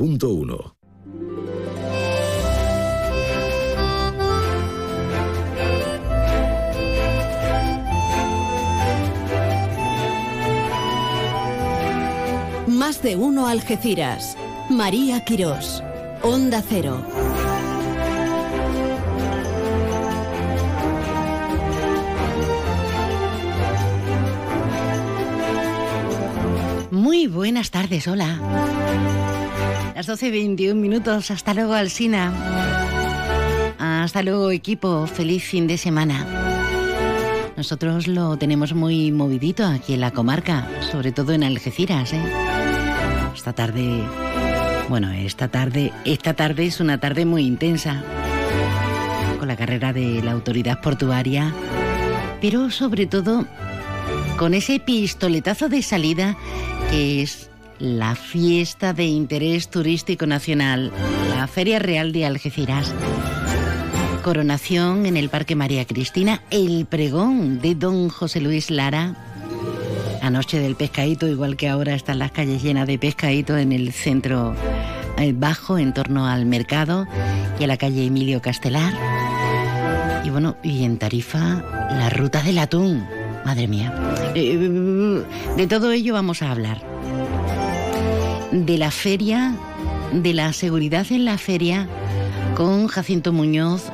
100.1. Más de uno Algeciras. María Quirós. Onda Cero. Muy buenas tardes, hola. Las 12.21 minutos, hasta luego Alsina. Hasta luego equipo, feliz fin de semana. Nosotros lo tenemos muy movidito aquí en la comarca, sobre todo en Algeciras. ¿eh? Esta tarde, bueno, esta tarde, esta tarde es una tarde muy intensa, con la carrera de la autoridad portuaria, pero sobre todo con ese pistoletazo de salida es la fiesta de interés turístico nacional, la Feria Real de Algeciras. Coronación en el Parque María Cristina, el pregón de don José Luis Lara. Anoche del pescadito, igual que ahora están las calles llenas de pescadito en el centro eh, bajo, en torno al mercado y a la calle Emilio Castelar. Y bueno, y en Tarifa, la ruta del atún. Madre mía. Eh, de todo ello vamos a hablar. De la feria, de la seguridad en la feria, con Jacinto Muñoz,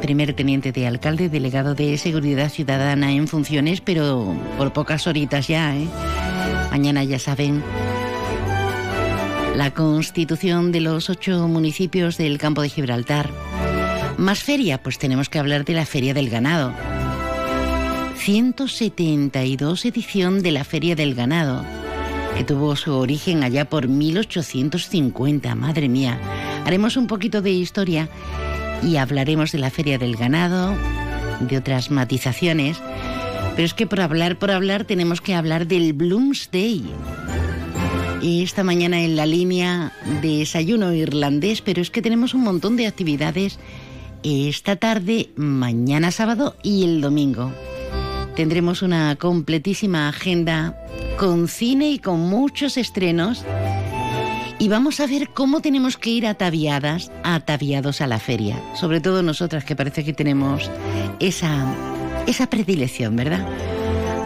primer teniente de alcalde, delegado de Seguridad Ciudadana en funciones, pero por pocas horitas ya, ¿eh? Mañana ya saben. La constitución de los ocho municipios del campo de Gibraltar. Más feria, pues tenemos que hablar de la Feria del Ganado. 172 edición de la Feria del Ganado, que tuvo su origen allá por 1850, madre mía. Haremos un poquito de historia y hablaremos de la Feria del Ganado, de otras matizaciones, pero es que por hablar, por hablar, tenemos que hablar del Bloomsday. Y esta mañana en la línea de desayuno irlandés, pero es que tenemos un montón de actividades esta tarde, mañana sábado y el domingo tendremos una completísima agenda con cine y con muchos estrenos. Y vamos a ver cómo tenemos que ir ataviadas, ataviados a la feria. Sobre todo nosotras que parece que tenemos esa, esa predilección, ¿verdad?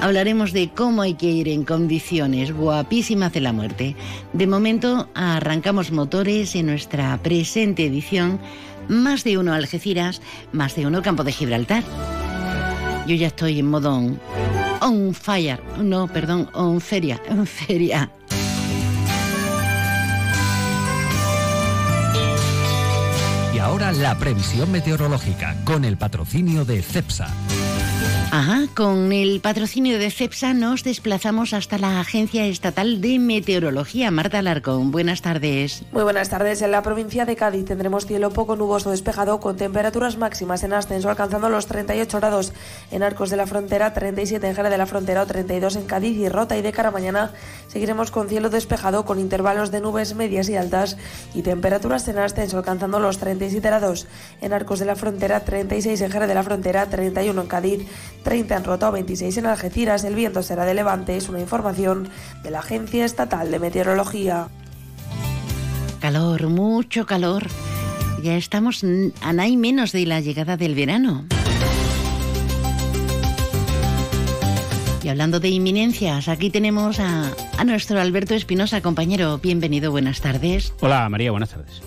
Hablaremos de cómo hay que ir en condiciones guapísimas de la muerte. De momento arrancamos motores en nuestra presente edición. Más de uno Algeciras, más de uno Campo de Gibraltar. Yo ya estoy en modo on, fire. No, perdón, on feria, on feria. Y ahora la previsión meteorológica con el patrocinio de CEPSA. Ajá, con el patrocinio de CEPSA nos desplazamos hasta la Agencia Estatal de Meteorología. Marta Alarcón, buenas tardes. Muy buenas tardes. En la provincia de Cádiz tendremos cielo poco nuboso despejado con temperaturas máximas en ascenso alcanzando los 38 grados en Arcos de la Frontera, 37 en Jerez de la Frontera o 32 en Cádiz y Rota. Y de cara mañana seguiremos con cielo despejado con intervalos de nubes medias y altas y temperaturas en ascenso alcanzando los 37 grados en Arcos de la Frontera, 36 en Jerez de la Frontera, 31 en Cádiz. 30 en Rota 26 en Algeciras. El viento será de levante. Es una información de la Agencia Estatal de Meteorología. Calor, mucho calor. Ya estamos a nada menos de la llegada del verano. Y hablando de inminencias, aquí tenemos a, a nuestro Alberto Espinosa, compañero. Bienvenido, buenas tardes. Hola María, buenas tardes.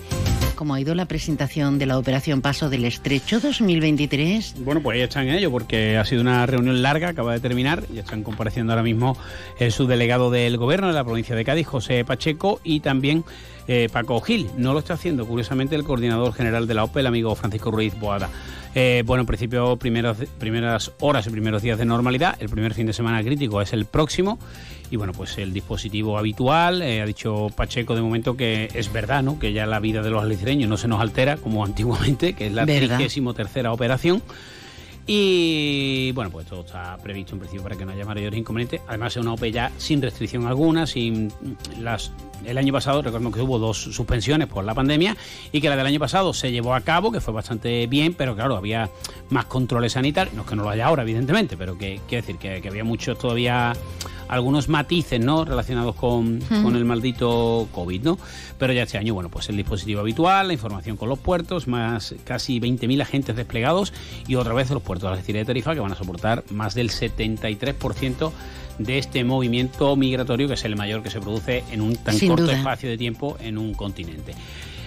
¿Cómo ha ido la presentación de la Operación Paso del Estrecho 2023? Bueno, pues ya están en ello porque ha sido una reunión larga, acaba de terminar, y están compareciendo ahora mismo el subdelegado del Gobierno de la provincia de Cádiz, José Pacheco, y también eh, Paco Gil. No lo está haciendo, curiosamente, el coordinador general de la OPE, el amigo Francisco Ruiz Boada. Eh, bueno, en principio, primeros, primeras horas y primeros días de normalidad. El primer fin de semana crítico es el próximo. Y bueno, pues el dispositivo habitual, eh, ha dicho Pacheco de momento que es verdad, ¿no? Que ya la vida de los algecireños no se nos altera como antiguamente, que es la ¿Verdad? 33 tercera operación Y bueno, pues todo está previsto en principio para que no haya mayores inconvenientes. Además, es una OPE ya sin restricción alguna, sin las. El año pasado, recordemos que hubo dos suspensiones por la pandemia y que la del año pasado se llevó a cabo, que fue bastante bien, pero claro, había más controles sanitarios, no es que no lo haya ahora, evidentemente, pero que quiere decir que, que había muchos todavía algunos matices ¿no? relacionados con, con, el maldito COVID, ¿no? Pero ya este año, bueno, pues el dispositivo habitual, la información con los puertos, más casi 20.000 agentes desplegados y otra vez los puertos de Algeciras de Tarifa que van a soportar más del 73% de este movimiento migratorio que es el mayor que se produce en un tan Sin corto duda. espacio de tiempo en un continente.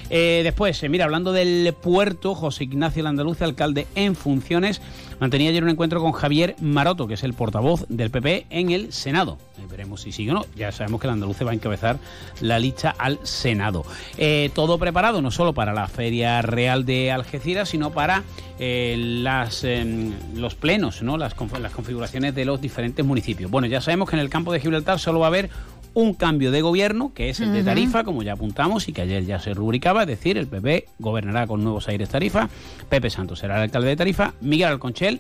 Eh, después, eh, mira, hablando del puerto, José Ignacio Landaluce, alcalde en funciones, mantenía ayer un encuentro con Javier Maroto, que es el portavoz del PP en el Senado. Eh, veremos si sigue o no. Ya sabemos que Landaluce va a encabezar la lista al Senado. Eh, todo preparado no solo para la Feria Real de Algeciras, sino para eh, las, los plenos, ¿no? las configuraciones de los diferentes municipios. Bueno, ya sabemos que en el campo de Gibraltar solo va a haber un cambio de gobierno, que es el de Tarifa, como ya apuntamos y que ayer ya se rubricaba, es decir, el PP gobernará con nuevos aires Tarifa, Pepe Santos será el alcalde de Tarifa, Miguel Alconchel,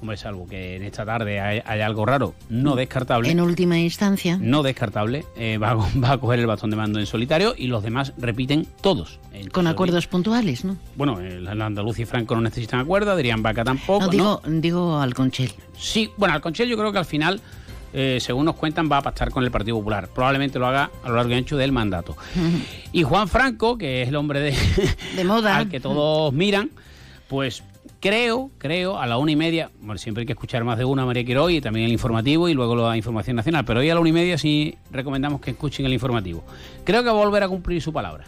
hombre, salvo que en esta tarde hay, hay algo raro, no descartable. En última instancia. No descartable, eh, va, a, va a coger el bastón de mando en solitario y los demás repiten todos. Con de- acuerdos puntuales, ¿no? Bueno, el, el Andaluz y Franco no necesitan acuerdo, Adrián Vaca tampoco. No, ¿no? digo, digo al Conchel. Sí, bueno, Alconchel yo creo que al final, eh, según nos cuentan, va a pactar con el Partido Popular. Probablemente lo haga a lo largo y ancho del mandato. Y Juan Franco, que es el hombre de, De moda. al que todos miran, pues creo, creo, a la una y media, bueno, siempre hay que escuchar más de una María Quiroz y también el informativo y luego la información nacional, pero hoy a la una y media sí recomendamos que escuchen el informativo. Creo que va a volver a cumplir su palabra.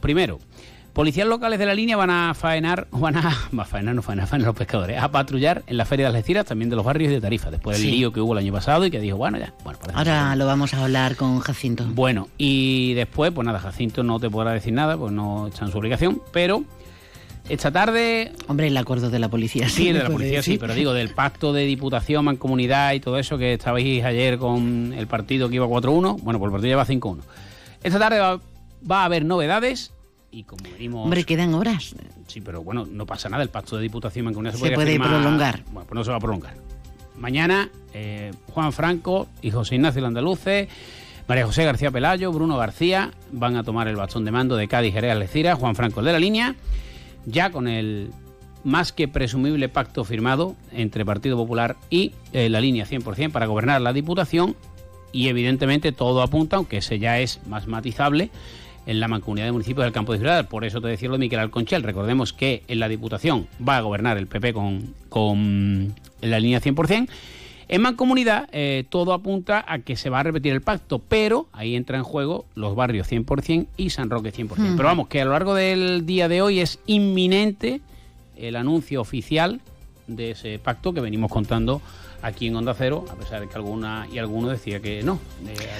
Primero, policías locales de la línea van a faenar, van a, va a faenar, no faenar, faenar los pescadores, a patrullar en la feria de Algeciras, también de los barrios y de Tarifa, después del Sí. lío que hubo el año pasado y que dijo, bueno, ya, bueno, Ahora lo vamos a hablar con Jacinto. bueno, y después, pues nada, Jacinto no te podrá decir nada, pues no está en su obligación, pero esta tarde, Hombre, el acuerdo de la policía. sí, me de la policía sí, pero digo, del pacto de diputación, mancomunidad y todo eso que estabais ayer con el partido que iba 4-1, bueno, pues el partido ya va 5-1. Esta tarde va, va a haber novedades y como venimos... Hombre, quedan horas. Sí, pero bueno, no pasa nada. El pacto de diputación mancomunidad se, Se puede firmar- prolongar. Bueno, pues no se va a prolongar. Mañana, eh, Juan Franco y José Ignacio Landaluce, María José García Pelayo, Bruno García van a tomar el bastón de mando de Cádiz, Jerez, Algeciras, Juan Franco el de la línea, ya con el más que presumible pacto firmado entre Partido Popular y eh, la línea 100% para gobernar la Diputación y evidentemente todo apunta, aunque ese ya es más matizable, en la mancomunidad de municipios del campo de Gibraltar. Por eso te decía lo de Miquel Alconchel. Recordemos que en la Diputación va a gobernar el PP con, con la línea 100%. En mancomunidad eh, todo apunta a que se va a repetir el pacto, pero ahí entra en juego los barrios 100% y San Roque 100%. Pero vamos, que a lo largo del día de hoy es inminente el anuncio oficial de ese pacto que venimos contando aquí en Onda Cero, a pesar de que alguna y alguno decía que no.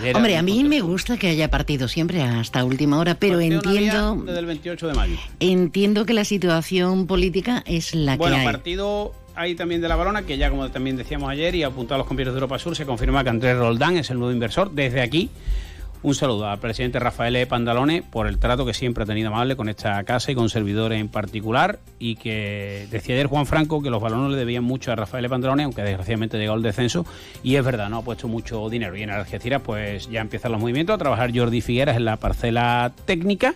Eh, Hombre, a mí me gusta que haya partido siempre hasta última hora, pero entiendo, Desde el 28 de mayo. entiendo que la situación política es la Bueno, que hay. partido hay también de la Balona, que ya como también decíamos ayer y apuntado a los compañeros de Europa Sur, se confirma que Andrés Roldán es el nuevo inversor. Desde aquí, un saludo al presidente Rafael. Pandalone por el trato que siempre ha tenido amable con esta casa y con servidores en particular. Y que decía ayer Juan Franco que los balones le debían mucho a Rafael. Pandalone, aunque desgraciadamente llegado el descenso. Y es verdad, no ha puesto mucho dinero. Y en Algeciras, pues ya empiezan los movimientos a trabajar Jordi Figueras en la parcela técnica.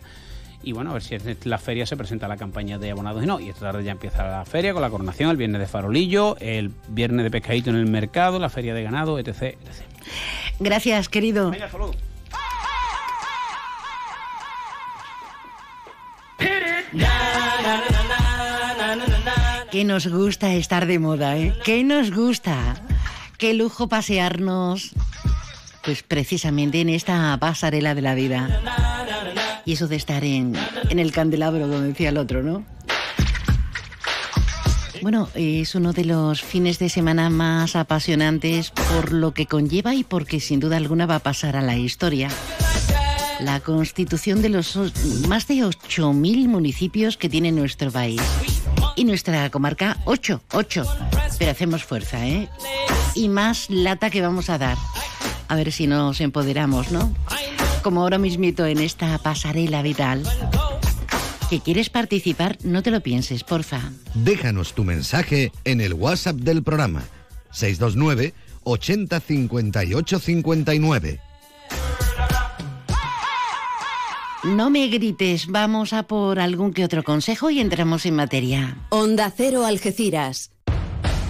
Y bueno, a ver si en la feria se presenta la campaña de abonados y no. Y esta tarde ya empieza la feria con la coronación, el viernes de farolillo, el viernes de pescadito en el mercado, la feria de ganado, etc. etc. Gracias, querido. Venga, Que nos gusta estar de moda, ¿eh? Que nos gusta. Qué lujo pasearnos. Pues precisamente en esta pasarela de la vida. Y eso de estar en, en el candelabro, como decía el otro, ¿no? Bueno, es uno de los fines de semana más apasionantes por lo que conlleva y porque sin duda alguna va a pasar a la historia. La constitución de los más de 8.000 municipios que tiene nuestro país. Y nuestra comarca, 8, 8. Pero hacemos fuerza, ¿eh? Y más lata que vamos a dar. A ver si nos empoderamos, ¿no? Como ahora mismito en esta pasarela vital. que quieres participar, no te lo pienses, porfa. Déjanos tu mensaje en el WhatsApp del programa 629 80 58 59. No me grites, vamos a por algún que otro consejo y entramos en materia. Onda Cero Algeciras.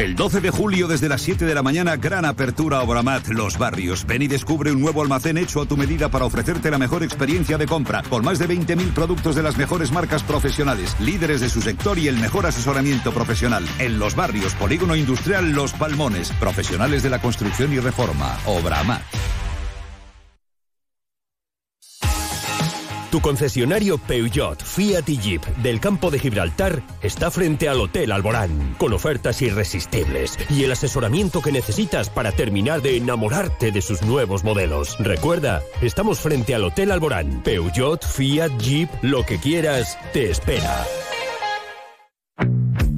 El 12 de julio desde las 7 de la mañana, gran apertura Obramat Los Barrios. Ven y descubre un nuevo almacén hecho a tu medida para ofrecerte la mejor experiencia de compra, con más de 20.000 productos de las mejores marcas profesionales, líderes de su sector y el mejor asesoramiento profesional. En Los Barrios, Polígono Industrial Los Palmones, profesionales de la construcción y reforma. Obramat. Tu concesionario Peugeot, Fiat y Jeep del campo de Gibraltar está frente al Hotel Alborán, con ofertas irresistibles y el asesoramiento que necesitas para terminar de enamorarte de sus nuevos modelos. Recuerda, estamos frente al Hotel Alborán. Peugeot, Fiat, Jeep, lo que quieras, te espera.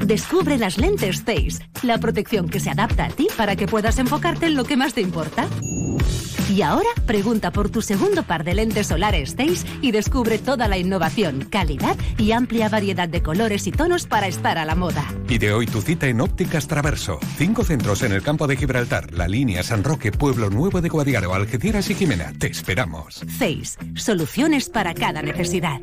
Descubre las lentes Zeiss, la protección que se adapta a ti para que puedas enfocarte en lo que más te importa. Y ahora pregunta por tu segundo par de lentes solares Zeiss y descubre toda la innovación, calidad y amplia variedad de colores y tonos para estar a la moda. Pide hoy tu cita en Ópticas Traverso. Cinco centros en el campo de Gibraltar, La Línea, San Roque, Pueblo Nuevo de Guadiaro, Algeciras y Jimena. Te esperamos. Zeiss, soluciones para cada necesidad.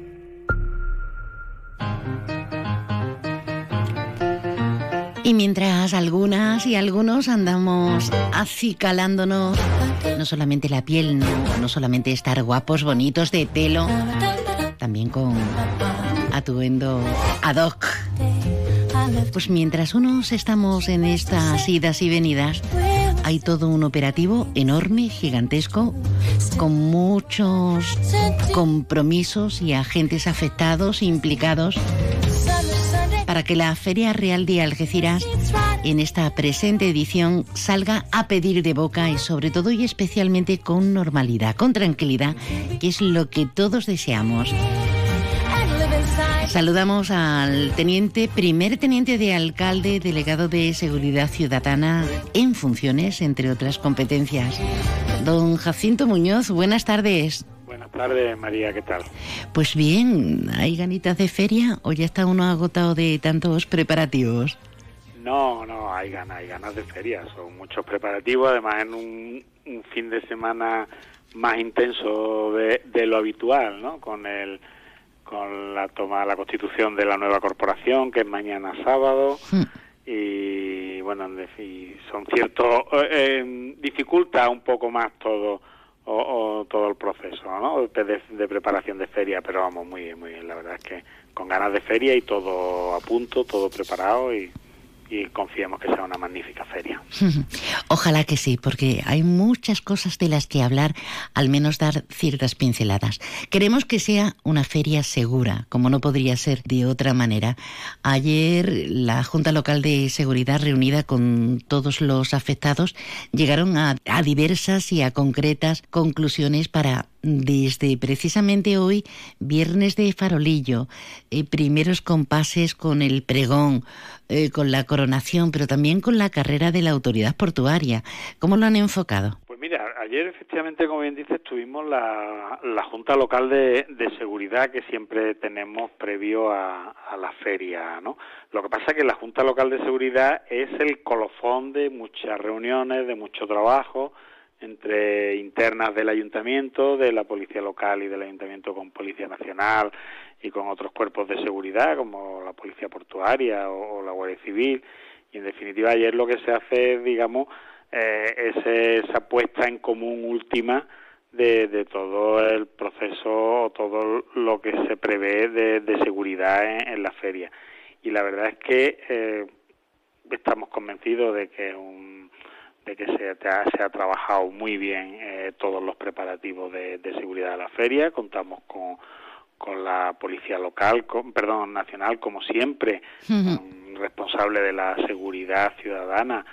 Y mientras algunas y algunos andamos acicalándonos, no solamente la piel, no, solamente estar guapos, bonitos de pelo, también con atuendo ad hoc. Pues mientras unos estamos en estas idas y venidas, hay todo un operativo enorme, gigantesco, con muchos compromisos y agentes afectados, implicados para que la Feria Real de Algeciras en esta presente edición salga a pedir de boca y sobre todo y especialmente con normalidad, con tranquilidad, que es lo que todos deseamos. Saludamos al teniente, primer teniente de alcalde, delegado de Seguridad Ciudadana en funciones, entre otras competencias. Don Jacinto Muñoz, buenas tardes. Buenas tardes, María, ¿qué tal? Pues bien, ¿hay ganitas de feria o ya está uno agotado de tantos preparativos? No, no, hay ganas, hay ganas de feria, son muchos preparativos, además en un, un fin de semana más intenso de, de, lo habitual, ¿no? Con el con la toma la constitución de la nueva corporación, que es mañana sábado. Hmm. Y bueno, son ciertos, eh, eh, dificulta un poco más todo o, todo el proceso ¿no? de, de, preparación de feria, pero vamos, muy bien, muy bien. La verdad es que con ganas de feria y todo a punto, todo preparado y, y confiemos que sea una magnífica feria. Ojalá que sí, porque hay muchas cosas de las que hablar, al menos dar ciertas pinceladas. Queremos que sea una feria segura, como no podría ser de otra manera. Ayer la Junta Local de Seguridad, reunida con todos los afectados, llegaron a, a diversas y a concretas conclusiones para desde precisamente hoy, viernes de farolillo, eh, primeros compases con el pregón, eh, con la coronación, pero también con la carrera de la autoridad portuaria. ¿Cómo lo han enfocado? Pues mira, ayer efectivamente, como bien dices, tuvimos la, la Junta Local de, de, Seguridad que siempre tenemos previo a, a, la feria, ¿no? Lo que pasa es que la Junta Local de Seguridad es el colofón de muchas reuniones, de mucho trabajo, entre internas del ayuntamiento, de la policía local y del ayuntamiento con policía nacional y con otros cuerpos de seguridad como la policía portuaria o, o la guardia civil. Y en definitiva ayer lo que se hace es digamos eh, es esa puesta en común última de, todo el proceso todo lo que se prevé de, de seguridad en, en, la feria. Y la verdad es que eh, estamos convencidos de que un de que se, ha, se ha trabajado muy bien eh, todos los preparativos de, de, seguridad de la feria. Contamos con, con la policía local, con, perdón, nacional, como siempre, uh -huh. responsable de la seguridad ciudadana,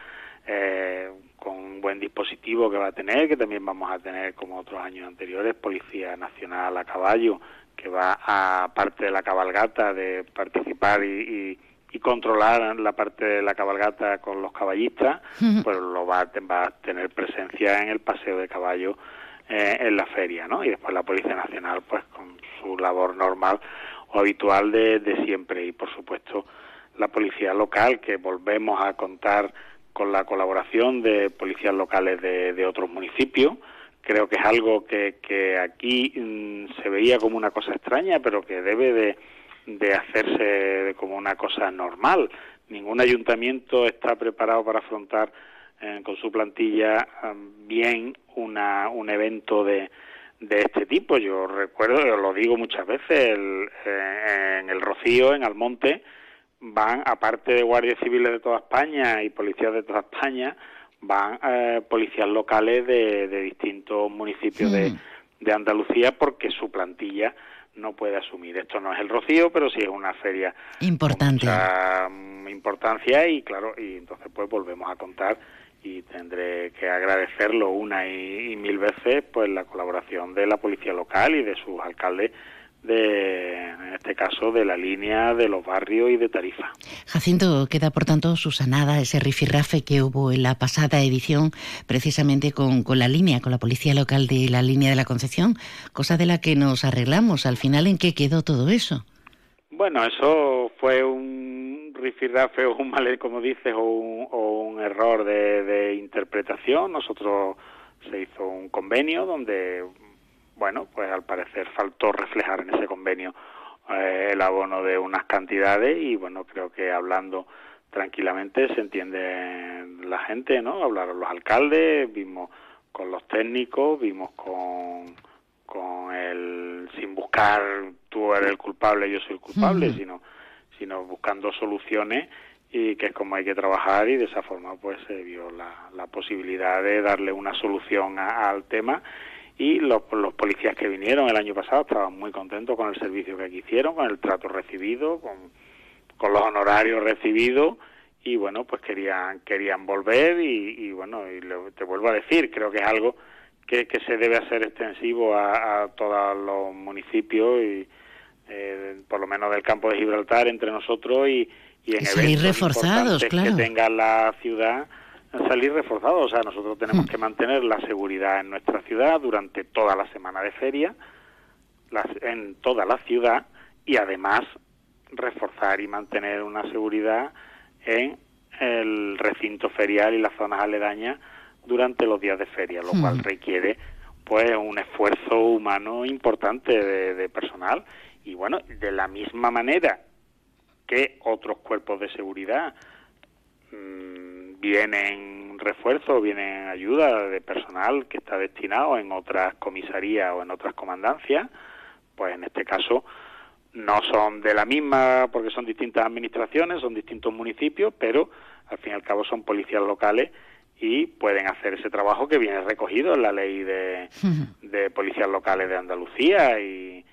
eh, con un buen dispositivo que va a tener, que también vamos a tener como otros años anteriores, Policía Nacional a caballo, que va a parte de la cabalgata de participar y, y, controlar la parte de la cabalgata con los caballistas, pues lo va a, va a tener presencia en el paseo de caballo eh, en la feria, ¿no? Y después la Policía Nacional, pues con su labor normal o habitual de, de siempre y por supuesto la policía local que volvemos a contar con la colaboración de policías locales de, otros municipios. Creo que es algo que, que aquí mm, se veía como una cosa extraña, pero que debe de, de hacerse como una cosa normal. Ningún ayuntamiento está preparado para afrontar eh, con su plantilla bien una, un evento de, de este tipo. Yo recuerdo, lo digo muchas veces, eh, en el Rocío, en Almonte, van, aparte de guardias civiles de toda España y policías de toda España, van eh, policías locales de, distintos municipios de, hmm. de, Andalucía porque su plantilla no puede asumir. Esto no es el Rocío, pero sí es una feria importante. mucha mm, importancia y claro, y entonces pues volvemos a contar y tendré que agradecerlo una y mil veces pues la colaboración de la policía local y de sus alcaldes de, en este caso, de la línea de los barrios y de Tarifa. Jacinto, queda por tanto susanada ese rifirrafe que hubo en la pasada edición, precisamente con, con la línea, con la policía local de la línea de la Concepción, cosa de la que nos arreglamos. Al final, ¿en qué quedó todo eso? Bueno, eso fue un rifirrafe o un mal, como dices, o un, o un error de, de interpretación. Nosotros se hizo un convenio donde bueno, pues al parecer faltó reflejar en ese convenio eh, el abono de unas cantidades y bueno, creo que hablando tranquilamente se entiende la gente, ¿no? Hablaron los alcaldes, vimos con los técnicos, vimos con, con el, sin buscar tú eres el culpable, yo soy el culpable, sino, sino buscando soluciones y que es como hay que trabajar y de esa forma pues se vio la, la posibilidad de darle una solución al tema y los, los policías que vinieron el año pasado estaban muy contentos con el servicio que aquí hicieron, con el trato recibido, con, con los honorarios recibidos y bueno, pues querían querían volver y, bueno, y te vuelvo a decir, creo que es algo que, que se debe hacer extensivo a, a todos los municipios y eh, por lo menos del campo de Gibraltar entre nosotros y, y en eventos reforzados, claro. que tenga la ciudad salir reforzados. O sea, nosotros tenemos hmm. que mantener la seguridad en nuestra ciudad durante toda la semana de feria, en toda la ciudad, y además reforzar y mantener una seguridad en el recinto ferial y las zonas aledañas durante los días de feria, lo cual hmm. requiere pues un esfuerzo humano importante de, personal y bueno, de la misma manera que otros cuerpos de seguridad mm, vienen refuerzos, vienen ayuda de personal que está destinado en otras comisarías o en otras comandancias, pues en este caso no son de la misma porque son distintas administraciones, son distintos municipios, pero al fin y al cabo son policías locales y pueden hacer ese trabajo que viene recogido en la ley de, de policías locales de Andalucía y,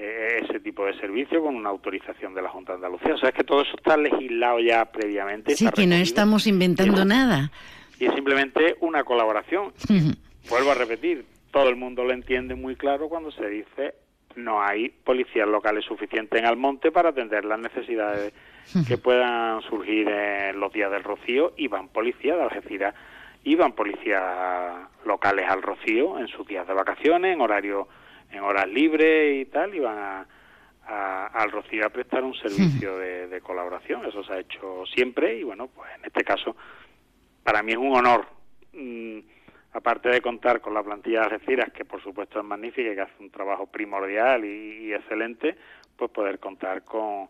eh, ese tipo de servicio con una autorización de la Junta de Andalucía. O sea, es que todo eso está legislado ya previamente. Sí, que no estamos inventando nada. Y es simplemente una colaboración. Vuelvo a repetir, todo el mundo lo entiende muy claro cuando se dice no hay policías locales suficientes en Almonte para atender las necesidades que puedan surgir en los días del Rocío y van policías de Algeciras y van policías locales al Rocío en sus días de vacaciones, en horario en horas libres y tal, iban a, al Rocío a prestar un servicio de, colaboración. Eso se ha hecho siempre y bueno, pues en este caso para mí es un honor, mm, aparte de contar con la plantilla de Algeciras, que por supuesto es magnífica y que hace un trabajo primordial y, excelente, pues poder contar con,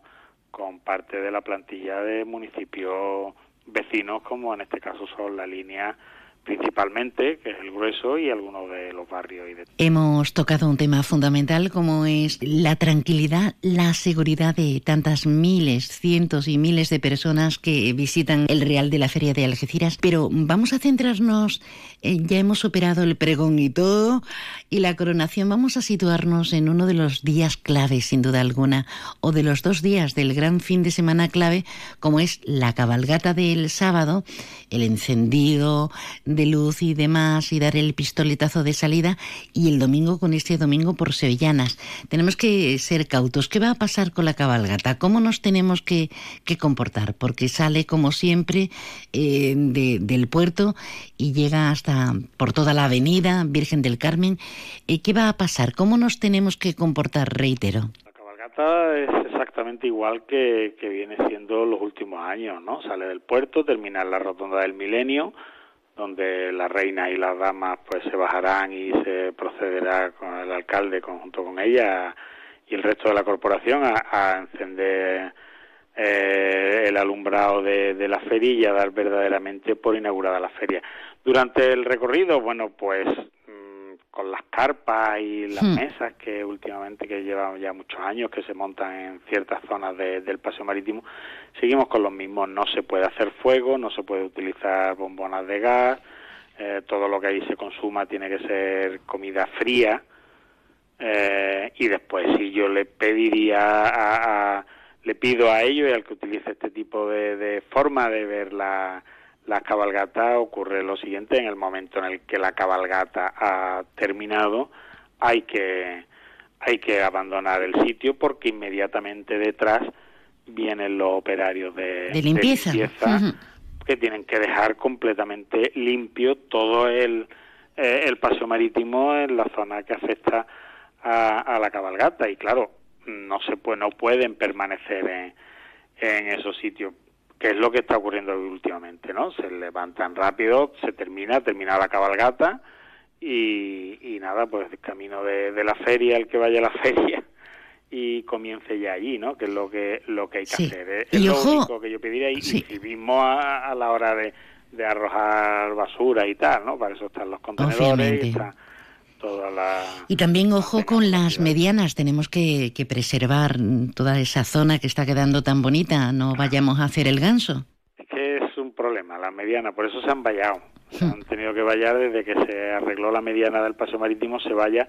con parte de la plantilla de municipios vecinos, como en este caso son la línea principalmente, que es el grueso, y algunos de los barrios. Y de... Hemos tocado un tema fundamental como es la tranquilidad, la seguridad de tantas miles, cientos y miles de personas que visitan el Real de la Feria de Algeciras, pero vamos a centrarnos, eh, ya hemos superado el pregón y todo, y la coronación, vamos a situarnos en uno de los días clave, sin duda alguna, o de los dos días del gran fin de semana clave, como es la cabalgata del sábado, el encendido de luz y demás y dar el pistoletazo de salida y el domingo con este domingo por Sevillanas. Tenemos que ser cautos. ¿Qué va a pasar con la cabalgata? ¿Cómo nos tenemos que, comportar? Porque sale como siempre eh, del puerto y llega hasta por toda la avenida Virgen del Carmen. Eh, ¿Qué va a pasar? ¿Cómo nos tenemos que comportar? Reitero. La cabalgata es exactamente igual que, que viene siendo los últimos años, ¿no? Sale del puerto, termina en la rotonda del milenio, donde la reina y las damas pues se bajarán y se procederá con el alcalde conjunto con ella y el resto de la corporación a, encender eh, el alumbrado de, la feria y a dar verdaderamente por inaugurada la feria. Durante el recorrido, bueno, pues con las carpas y las hmm. mesas que últimamente que llevan ya muchos años que se montan en ciertas zonas del paseo marítimo seguimos con los mismos no se puede hacer fuego no se puede utilizar bombonas de gas eh, todo lo que ahí se consuma tiene que ser comida fría eh, y después si yo le pediría a, le pido a ellos y al que utilice este tipo de, de forma de ver la la cabalgata ocurre lo siguiente, en el momento en el que la cabalgata ha terminado, hay que, hay que abandonar el sitio porque inmediatamente detrás vienen los operarios de, limpieza, que tienen que dejar completamente limpio todo el, eh, el paseo marítimo en la zona que afecta a, a, la cabalgata. Y claro, no se puede, no pueden permanecer en, en esos sitios que es lo que está ocurriendo últimamente, ¿no? Se levantan rápido, se termina, termina la cabalgata y, nada, pues el camino de, la feria, el que vaya a la feria y comience ya allí, ¿no? Que es lo que lo que hay que hacer. Es, lo único que yo pediría y, sí. a, la hora de, de, arrojar basura y tal, ¿no? Para eso están los contenedores y y también ojo con las medianas, tenemos que, preservar toda esa zona que está quedando tan bonita, no vayamos a hacer el ganso. Es que es un problema, las medianas, por eso se han vallado, se hmm. han tenido que vallar desde que se arregló la mediana del paso marítimo, se vaya,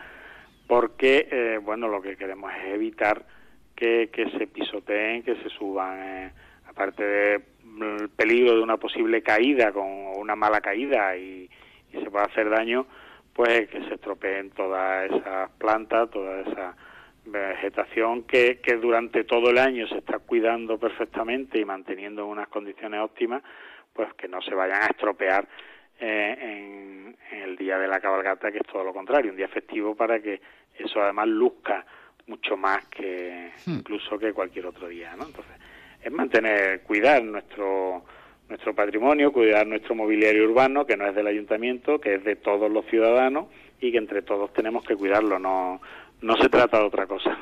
porque, eh, bueno, lo que queremos es evitar que, se pisoteen, que se suban, eh, aparte del mm, peligro de una posible caída, con una mala caída y, y se puede hacer daño, pues que se estropeen todas esas plantas, toda esa vegetación que, que durante todo el año se está cuidando perfectamente y manteniendo unas condiciones óptimas, pues que no se vayan a estropear eh, en, el día de la cabalgata, que es todo lo contrario, un día festivo para que eso además luzca mucho más que hmm. incluso que cualquier otro día, ¿no? Entonces, es mantener, cuidar nuestro nuestro patrimonio, cuidar nuestro mobiliario urbano, que no es del ayuntamiento, que es de todos los ciudadanos y que entre todos tenemos que cuidarlo, no, no se trata de otra cosa.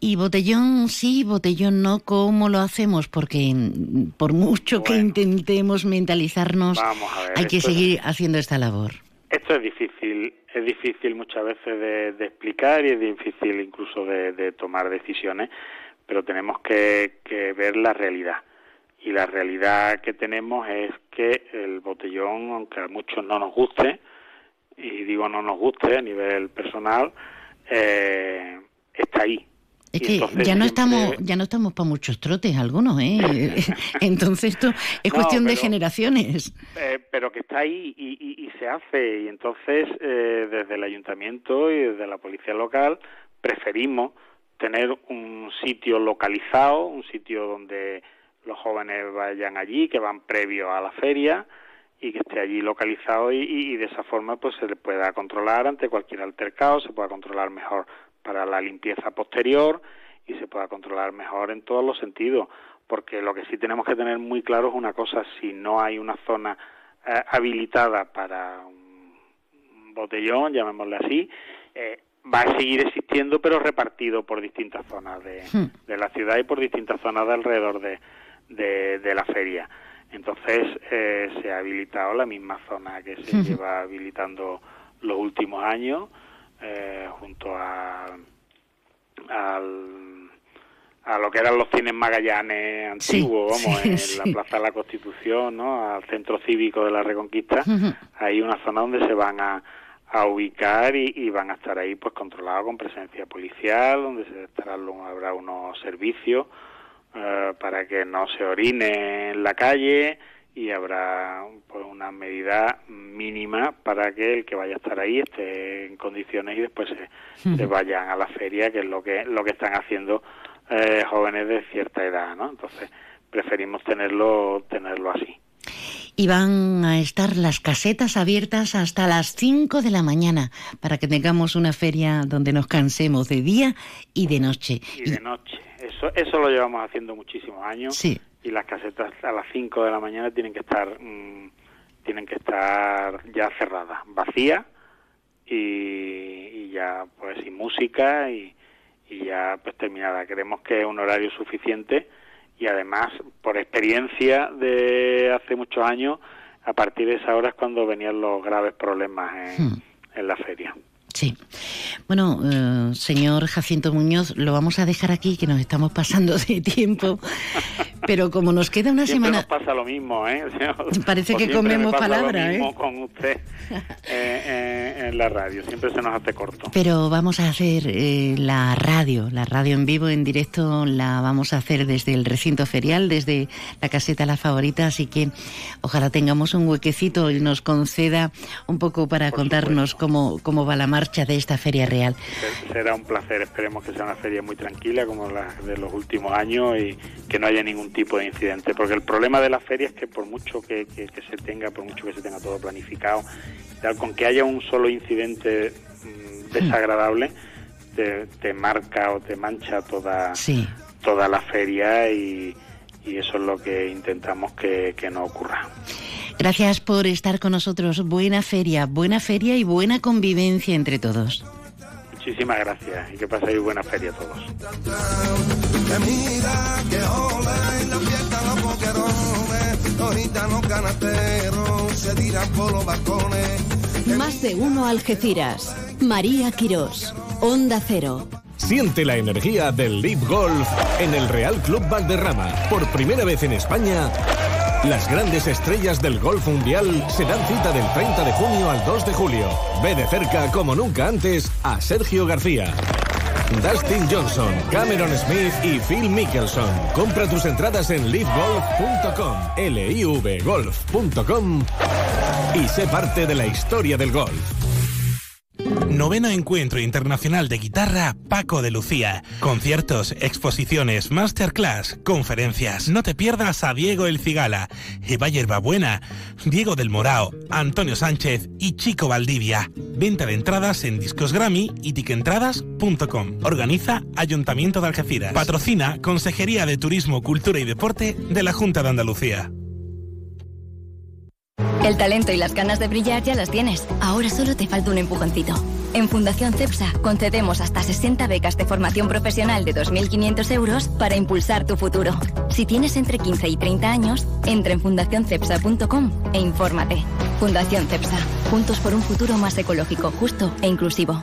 Y botellón sí, botellón no, ¿cómo lo hacemos? Porque por mucho que intentemos mentalizarnos, hay que seguir haciendo esta labor. Esto es difícil, es difícil muchas veces de, explicar y es difícil incluso de, tomar decisiones, pero tenemos que ver la realidad y la realidad que tenemos es que el botellón, aunque a muchos no nos guste, y digo no nos guste a nivel personal, eh, está ahí. Es que ya no estamos ya no estamos para muchos trotes algunos, ¿eh? entonces esto es cuestión de generaciones. Eh, pero que está ahí y, y, se hace y entonces eh, desde el ayuntamiento y desde la policía local preferimos tener un sitio localizado, un sitio donde los jóvenes vayan allí, que van previo a la feria y que esté allí localizado y, de esa forma pues se le pueda controlar ante cualquier altercado, se pueda controlar mejor para la limpieza posterior y se pueda controlar mejor en todos los sentidos, porque lo que sí tenemos que tener muy claro es una cosa, si no hay una zona eh, habilitada para un botellón, llamémosle así, eh, va a seguir existiendo pero repartido por distintas zonas de, hmm. de la ciudad y por distintas zonas de alrededor de, de, la feria. Entonces eh, se ha habilitado la misma zona que se lleva habilitando los últimos años, eh, junto a, al, a lo que eran los cines Magallanes antiguos, vamos, en la Plaza de la Constitución, ¿no? al Centro Cívico de la Reconquista, hay una zona donde se van a, a ubicar y, van a estar ahí pues controlados con presencia policial, donde se estarán, habrá unos servicios eh, para que no se orine en la calle y habrá pues una medida mínima para que el que vaya a estar ahí esté en condiciones y después se, vayan a la feria que es lo que lo que están haciendo eh, jóvenes de cierta edad no entonces preferimos tenerlo tenerlo así y van a estar las casetas abiertas hasta las 5 de la mañana para que tengamos una feria donde nos cansemos de día y de noche. Y de noche. Eso, eso lo llevamos haciendo muchísimos años. Sí. Y las casetas a las 5 de la mañana tienen que estar mm, tienen que estar ya cerradas, vacías y, ya pues sin música y, y ya pues terminada. Creemos que es un horario suficiente y además por experiencia de hace muchos años a partir de esa hora es cuando venían los graves problemas en, hmm. en la feria. Sí. Bueno, eh, señor Jacinto Muñoz, lo vamos a dejar aquí, que nos estamos pasando de tiempo. Pero como nos queda una siempre semana. Nos pasa lo mismo, ¿eh? Parece que comemos palabras, ¿eh? con usted eh, eh, en la radio. Siempre se nos hace corto. Pero vamos a hacer la radio, la radio en vivo, en directo, la vamos a hacer desde el recinto ferial, desde la caseta La Favorita. Así que ojalá tengamos un huequecito y nos conceda un poco para contarnos cómo, cómo va la marcha de esta feria real. Será un placer, esperemos que sea una feria muy tranquila como la de los últimos años y que no haya ningún tipo de incidente, porque el problema de la feria es que por mucho que, se tenga, por mucho que se tenga todo planificado, tal, con que haya un solo incidente mm, desagradable, te, marca o te mancha toda, toda la feria y, eso es lo que intentamos que no ocurra. Gracias por estar con nosotros. Buena feria, buena feria y buena convivencia entre todos. Muchísimas gracias y que paséis buena feria a todos. Más de uno Algeciras. María Quirós. Onda Cero. Siente la energía del Leap Golf en el Real Club Valderrama. Por primera vez en España las grandes estrellas del golf mundial se dan cita del 30 de junio al 2 de julio. Ve de cerca como nunca antes a Sergio García. Dustin Johnson, Cameron Smith y Phil Mickelson. Compra tus entradas en livegolf.com, livgolf.com y sé parte de la historia del golf. Noveno Encuentro Internacional de Guitarra Paco de Lucía. Conciertos, exposiciones, masterclass, conferencias. No te pierdas a Diego El Cigala, Eva Buena, Diego del Morao, Antonio Sánchez y Chico Valdivia. Venta de entradas en Discos Grammy y tiquentradas.com. Organiza Ayuntamiento de Algeciras. Patrocina Consejería de Turismo, Cultura y Deporte de la Junta de Andalucía. El talento y las ganas de brillar ya las tienes. Ahora solo te falta un empujoncito. En Fundación CEPSA concedemos hasta 60 becas de formación profesional de 2.500 euros para impulsar tu futuro. Si tienes entre 15 y 30 años, entra en fundacioncepsa.com e infórmate. Fundación CEPSA. Juntos por un futuro más ecológico, justo e inclusivo.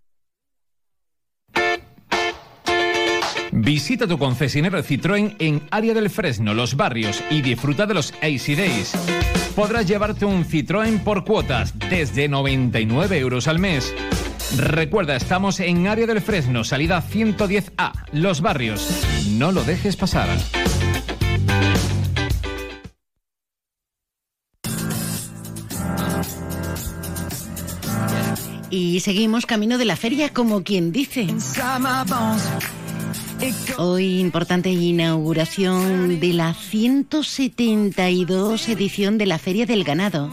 Visita tu concesionario Citroën en Área del Fresno, Los Barrios y disfruta de los AC Days. Podrás llevarte un Citroën por cuotas desde 99 euros al mes. Recuerda, estamos en Área del Fresno, salida 110A, Los Barrios. No lo dejes pasar. Y seguimos camino de la feria como quien dice. Hoy importante inauguración de la 172 edición de la Feria del Ganado.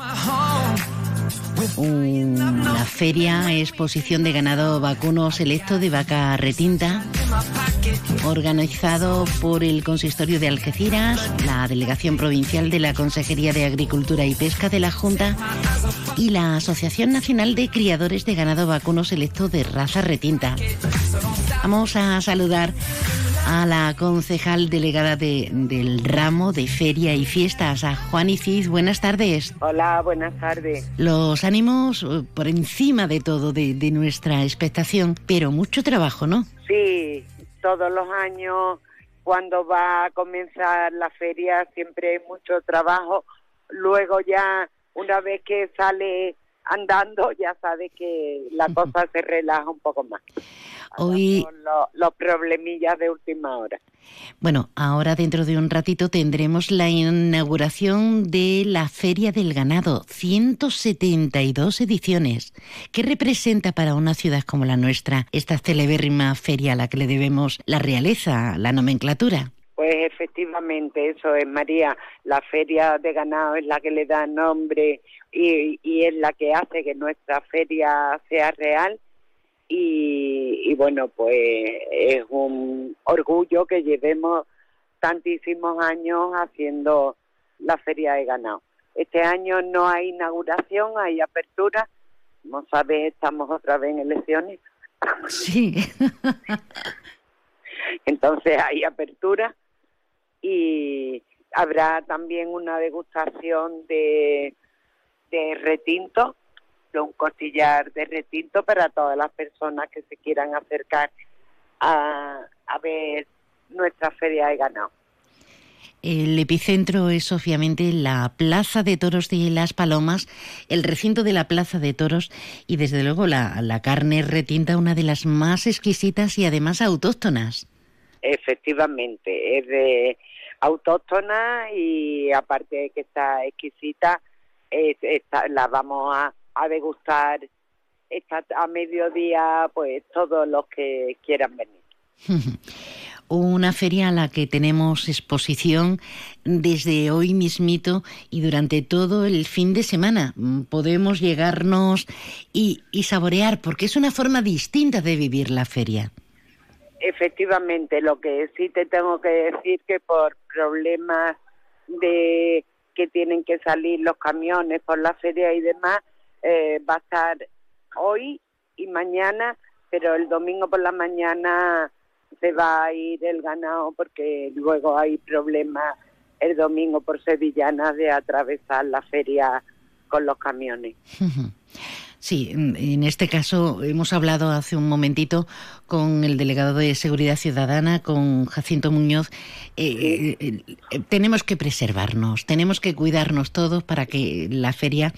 una feria, exposición de ganado vacuno selecto de vaca retinta, organizado por el Consistorio de Algeciras, la Delegación Provincial de la Consejería de Agricultura y Pesca de la Junta y la Asociación Nacional de Criadores de Ganado Vacuno Selecto de Raza Retinta. Vamos a saludar a la concejal delegada de, del ramo de feria y fiestas, a Juan Iciz. Buenas tardes. Hola, buenas tardes. Los ánimos eh, por encima de todo de, de nuestra expectación, pero mucho trabajo, ¿no? Sí, todos los años cuando va a comenzar la feria siempre hay mucho trabajo. Luego ya una vez que sale andando ya sabe que la cosa se relaja un poco más. Hoy Los, los problemillas de última hora. Bueno, ahora dentro de un ratito tendremos la inauguración de la Feria del Ganado, 172 ediciones. ¿Qué representa para una ciudad como la nuestra esta celebérrima feria a la que le debemos la realeza, la nomenclatura? Pues efectivamente, eso es María. La feria de ganado es la que le da nombre y, y es la que hace que nuestra feria sea real. Y, y bueno, pues es un orgullo que llevemos tantísimos años haciendo la feria de ganado. Este año no hay inauguración, hay apertura. Como sabes, estamos otra vez en elecciones. Sí. Entonces hay apertura y habrá también una degustación de, de retinto, de un costillar de retinto para todas las personas que se quieran acercar a, a ver nuestra feria de ganado. El epicentro es obviamente la Plaza de Toros de Las Palomas, el recinto de la Plaza de Toros y desde luego la, la carne retinta, una de las más exquisitas y además autóctonas. Efectivamente, es de autóctona y aparte de que está exquisita, es- la vamos a, a degustar esta, a mediodía, pues todos los que quieran venir. Una feria a la que tenemos exposición desde hoy mismito y durante todo el fin de semana. Mm, Podemos llegarnos y, y saborear, porque es una forma distinta de vivir la feria. Efectivamente, lo que sí te tengo que decir que por problemas de que tienen que salir los camiones por la feria y demás, eh, va a estar hoy y mañana, pero el domingo por la mañana se va a ir el ganado porque luego hay problemas el domingo por Sevillana de atravesar la feria con los camiones. Sí, en este caso hemos hablado hace un momentito con el delegado de Seguridad Ciudadana, con Jacinto Muñoz. Eh, eh, eh, tenemos que preservarnos, tenemos que cuidarnos todos para que la feria,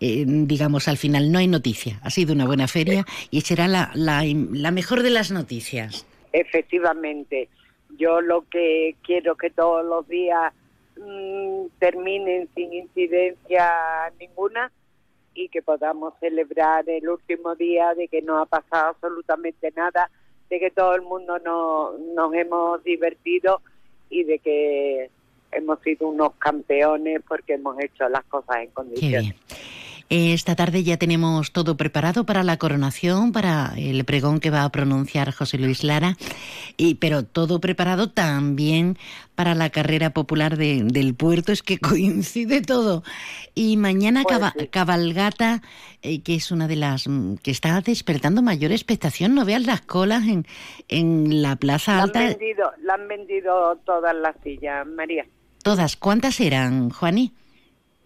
eh, digamos, al final no hay noticia. Ha sido una buena feria y será la, la, la mejor de las noticias. Efectivamente, yo lo que quiero que todos los días mm, terminen sin incidencia ninguna y que podamos celebrar el último día de que no ha pasado absolutamente nada, de que todo el mundo no, nos hemos divertido y de que hemos sido unos campeones porque hemos hecho las cosas en Qué condiciones. bien. Esta tarde ya tenemos todo preparado para la coronación, para el pregón que va a pronunciar José Luis Lara, y, pero todo preparado también para la carrera popular de- del puerto, es que coincide todo. Y mañana Pues caba- cabalgata, eh, que es una de las mm, que está despertando mayor expectación, no veas las colas en, en la Plaza La han, Alta, vendido, la han vendido todas las sillas, María. todas. ¿Cuántas eran, Juani?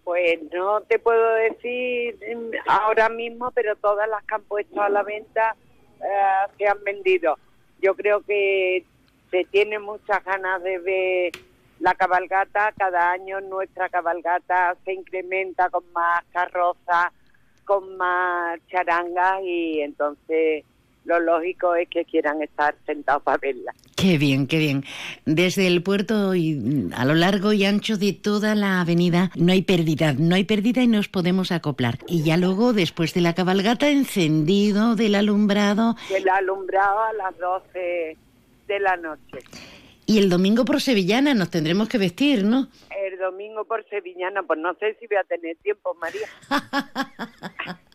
Pues no te puedo decir mm, ahora mismo, pero todas las que han puesto a la venta eh, se han vendido. Yo creo que se tiene muchas ganas de ver la cabalgata. Cada año nuestra cabalgata se incrementa con más carrozas, con más charangas y entonces lo lógico es que quieran estar sentados para verla. Qué bien, qué bien. Desde el puerto y a lo largo y ancho de toda la avenida no hay pérdida, no hay pérdida y nos podemos acoplar. Y ya luego, después de la cabalgata, encendido del alumbrado Del alumbrado a las 12 de la noche. y el domingo por Sevillana nos tendremos que vestir, ¿no? El domingo por Sevillana, pues no sé si voy a tener tiempo, María.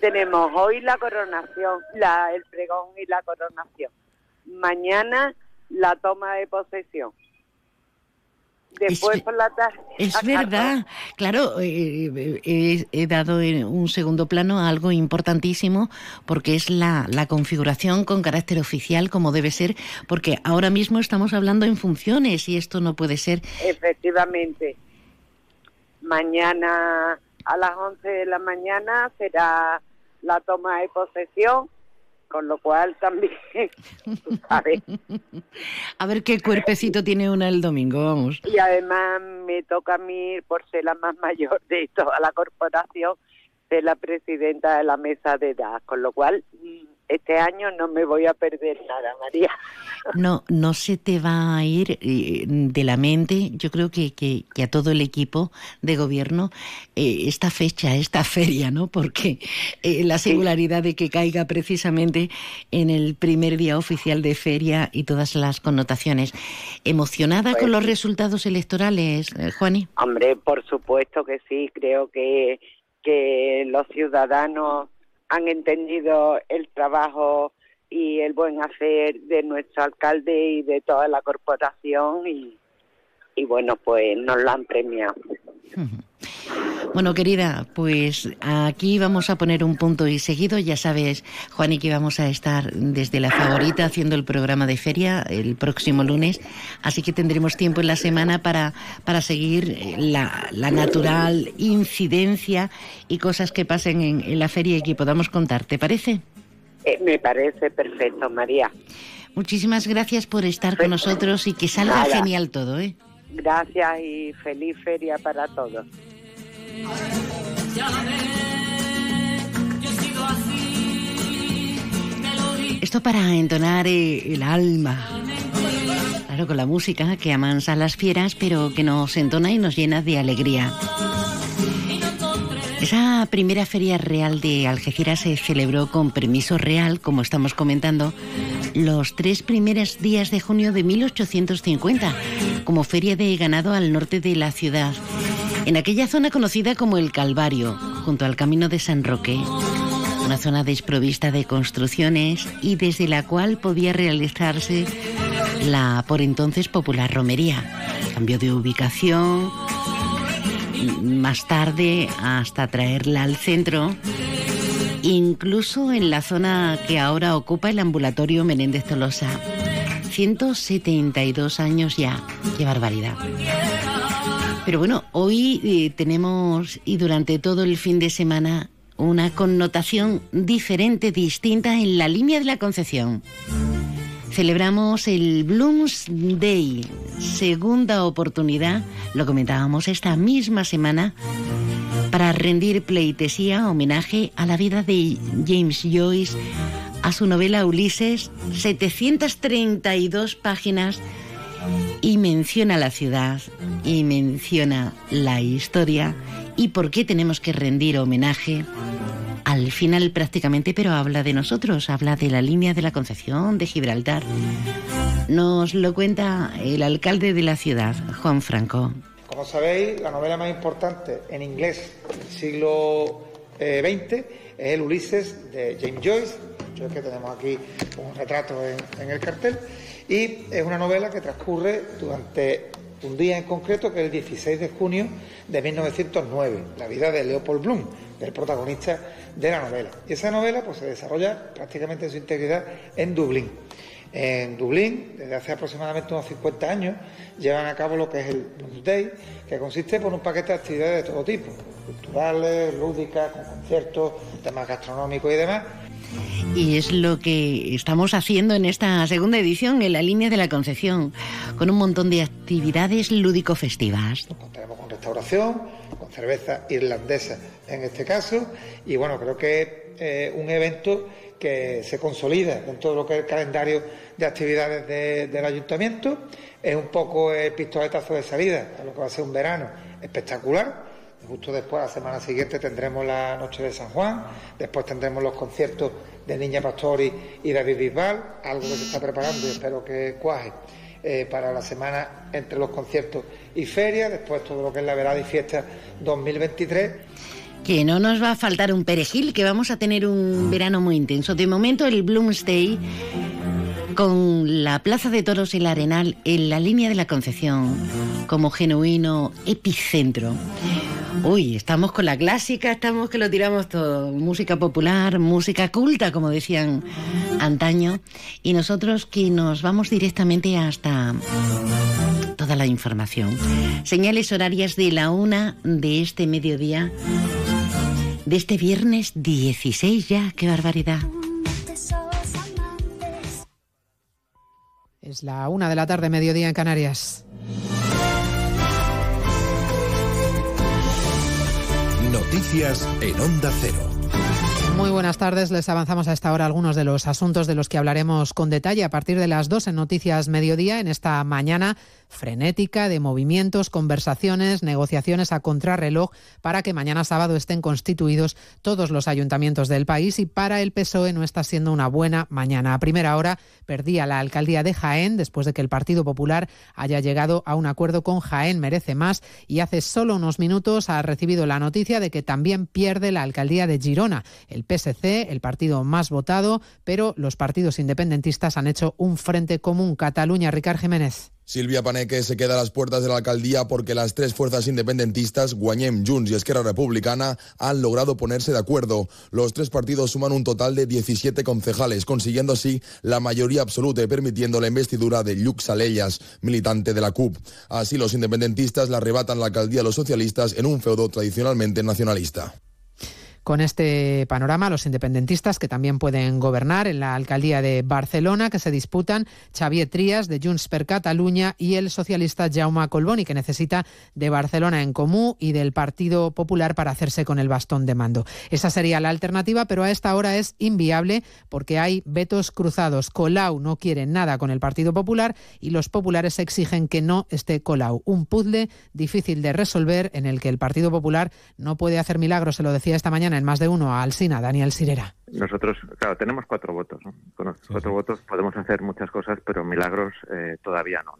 tenemos hoy la coronación, la, el pregón y la coronación. Mañana la toma de posesión. Después Es- por la tarde. Es verdad, claro, eh, eh, he dado en un segundo plano a algo importantísimo porque es la, la configuración con carácter oficial como debe ser, porque ahora mismo estamos hablando en funciones y esto no puede ser. Efectivamente. Mañana a las 11 de la mañana será la toma de posesión, con lo cual también, tú sabes. A ver qué cuerpecito tiene una el domingo, vamos. Y además me toca a mí, por ser la más mayor de toda la corporación, ser la presidenta de la mesa de edad, con lo cual este año no me voy a perder nada, María. No, no se te va a ir eh, de la mente, yo creo que, que, que a todo el equipo de gobierno, eh, esta fecha, esta feria, ¿no? Porque eh, la singularidad de que caiga precisamente en el primer día oficial de feria y todas las connotaciones. ¿Emocionada con los resultados electorales, Juani? Hombre, por supuesto que sí, creo que, que los ciudadanos han entendido el trabajo y el buen hacer de nuestro alcalde y de toda la corporación y, y bueno, pues nos lo han premiado. Bueno, querida, pues aquí vamos a poner un punto y seguido. Ya sabes, Juan, y que vamos a estar desde la favorita haciendo el programa de feria el próximo lunes. Así que tendremos tiempo en la semana para, para seguir eh, la, la natural incidencia y cosas que pasen en, en la feria y que podamos contar. ¿Te parece? Eh, me parece perfecto, María. Muchísimas gracias por estar con nosotros y que salga Nada. genial todo, ¿eh? Gracias y feliz feria para todos. Esto para entonar el alma. Claro, con la música que amansa a las fieras, pero que nos entona y nos llena de alegría. Esa primera feria real de Algeciras se celebró con permiso real, como estamos comentando, los tres primeros días de junio de 1850, como feria de ganado al norte de la ciudad, en aquella zona conocida como el Calvario, junto al camino de San Roque, una zona desprovista de construcciones y desde la cual podía realizarse la por entonces popular romería. Cambio de ubicación, más tarde hasta traerla al centro, incluso en la zona que ahora ocupa el ambulatorio Menéndez Tolosa. 172 años ya, qué barbaridad. Pero bueno, hoy eh, tenemos y durante todo el fin de semana una connotación diferente, distinta en la línea de la Concepción. Celebramos el Blooms Day, segunda oportunidad, lo comentábamos esta misma semana, para rendir pleitesía, homenaje a la vida de James Joyce, a su novela Ulises, 732 páginas, y menciona la ciudad, y menciona la historia, y por qué tenemos que rendir homenaje al final prácticamente, pero habla de nosotros, habla de la línea de la Concepción, de Gibraltar. Nos lo cuenta el alcalde de la ciudad, Juan Franco. Como sabéis, la novela más importante en inglés del siglo eh, XX es el Ulises de James Joyce. Que tenemos aquí un retrato en el cartel. Y es una novela que transcurre durante un día en concreto, que es el 16 de junio de 1909, la vida de Leopold Bloom, del protagonista de la novela. Y esa novela pues, se desarrolla prácticamente en su integridad en Dublín. En Dublín, desde hace aproximadamente unos 50 años, llevan a cabo lo que es el Bloomsday, que consiste por un paquete de actividades de todo tipo, culturales, lúdicas, con conciertos, temas gastronómicos y demás. Y es lo que estamos haciendo en esta segunda edición, en la línea de la Concepción, con un montón de actividades lúdico-festivas. Contaremos con restauración, con cerveza irlandesa en este caso, y bueno, creo que es eh, un evento que se consolida dentro de lo que es el calendario de actividades de- del ayuntamiento. Es un poco el pistoletazo de salida a lo que va a ser un verano espectacular. Justo después, la semana siguiente, tendremos la Noche de San Juan, después tendremos los conciertos de Niña Pastori y David Bisbal, algo que se está preparando y espero que cuaje eh, para la semana entre los conciertos y ferias, después todo lo que es la velada y fiesta 2023. Que no nos va a faltar un perejil, que vamos a tener un verano muy intenso. De momento el Bloomsday con la Plaza de Toros y el Arenal en la línea de la Concepción como genuino epicentro. Uy, estamos con la clásica, estamos que lo tiramos todo. Música popular, música culta, como decían antaño. Y nosotros que nos vamos directamente hasta toda la información. Señales horarias de la una de este mediodía, de este viernes 16 ya, qué barbaridad. Es la una de la tarde, mediodía en Canarias. Noticias en Onda Cero. Muy buenas tardes. Les avanzamos a esta hora algunos de los asuntos de los que hablaremos con detalle a partir de las dos en Noticias Mediodía en esta mañana frenética de movimientos, conversaciones, negociaciones a contrarreloj para que mañana sábado estén constituidos todos los ayuntamientos del país y para el PSOE no está siendo una buena mañana. A primera hora perdía la alcaldía de Jaén después de que el Partido Popular haya llegado a un acuerdo con Jaén Merece Más y hace solo unos minutos ha recibido la noticia de que también pierde la alcaldía de Girona. El PSC, el partido más votado, pero los partidos independentistas han hecho un frente común. Cataluña, Ricard Jiménez. Silvia Paneque se queda a las puertas de la alcaldía porque las tres fuerzas independentistas, Guanyem, Junts y Esquerra Republicana, han logrado ponerse de acuerdo. Los tres partidos suman un total de 17 concejales, consiguiendo así la mayoría absoluta y permitiendo la investidura de Lluc Salellas, militante de la CUP. Así los independentistas le arrebatan la alcaldía a los socialistas en un feudo tradicionalmente nacionalista. Con este panorama, los independentistas que también pueden gobernar en la alcaldía de Barcelona, que se disputan Xavier Trías de Junts per Catalunya y el socialista Jaume Colboni, que necesita de Barcelona en Comú y del Partido Popular para hacerse con el bastón de mando. Esa sería la alternativa, pero a esta hora es inviable porque hay vetos cruzados. Colau no quiere nada con el Partido Popular y los populares exigen que no esté Colau. Un puzzle difícil de resolver en el que el Partido Popular no puede hacer milagros, se lo decía esta mañana en más de uno a Alsina, Daniel Sirera. Nosotros, claro, tenemos cuatro votos. Con los cuatro votos podemos hacer muchas cosas, pero milagros eh, todavía no.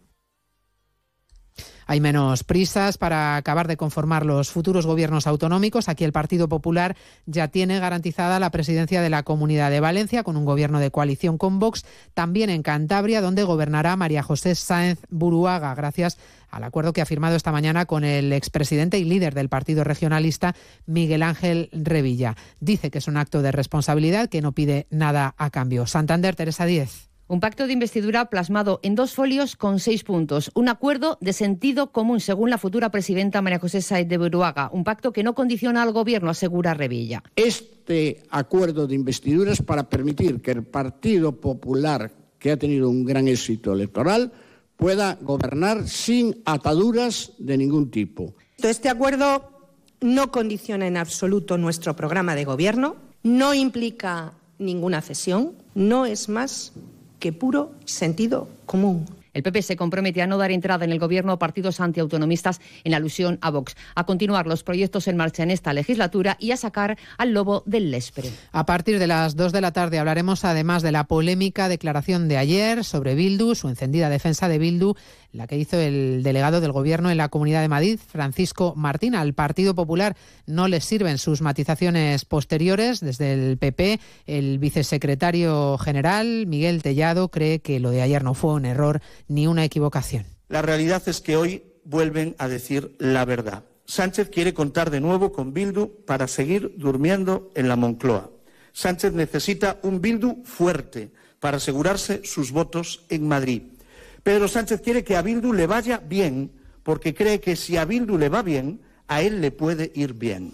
Hay menos prisas para acabar de conformar los futuros gobiernos autonómicos. Aquí el Partido Popular ya tiene garantizada la presidencia de la Comunidad de Valencia con un gobierno de coalición con Vox. También en Cantabria, donde gobernará María José Sáenz Buruaga, gracias al acuerdo que ha firmado esta mañana con el expresidente y líder del Partido Regionalista, Miguel Ángel Revilla. Dice que es un acto de responsabilidad que no pide nada a cambio. Santander, Teresa Díez. Un pacto de investidura plasmado en dos folios con seis puntos. Un acuerdo de sentido común, según la futura presidenta María José Said de Buruaga. Un pacto que no condiciona al Gobierno, asegura Revilla. Este acuerdo de investidura es para permitir que el Partido Popular, que ha tenido un gran éxito electoral, pueda gobernar sin ataduras de ningún tipo. Este acuerdo no condiciona en absoluto nuestro programa de gobierno, no implica ninguna cesión, no es más que puro sentido común. El PP se compromete a no dar entrada en el gobierno a partidos antiautonomistas en alusión a Vox, a continuar los proyectos en marcha en esta legislatura y a sacar al lobo del Lespre. A partir de las 2 de la tarde hablaremos además de la polémica declaración de ayer sobre Bildu, su encendida defensa de Bildu la que hizo el delegado del Gobierno en la Comunidad de Madrid, Francisco Martín. Al Partido Popular no les sirven sus matizaciones posteriores. Desde el PP, el vicesecretario general, Miguel Tellado, cree que lo de ayer no fue un error ni una equivocación. La realidad es que hoy vuelven a decir la verdad. Sánchez quiere contar de nuevo con Bildu para seguir durmiendo en la Moncloa. Sánchez necesita un Bildu fuerte para asegurarse sus votos en Madrid. Pedro Sánchez quiere que a Bildu le vaya bien, porque cree que si a Bildu le va bien, a él le puede ir bien.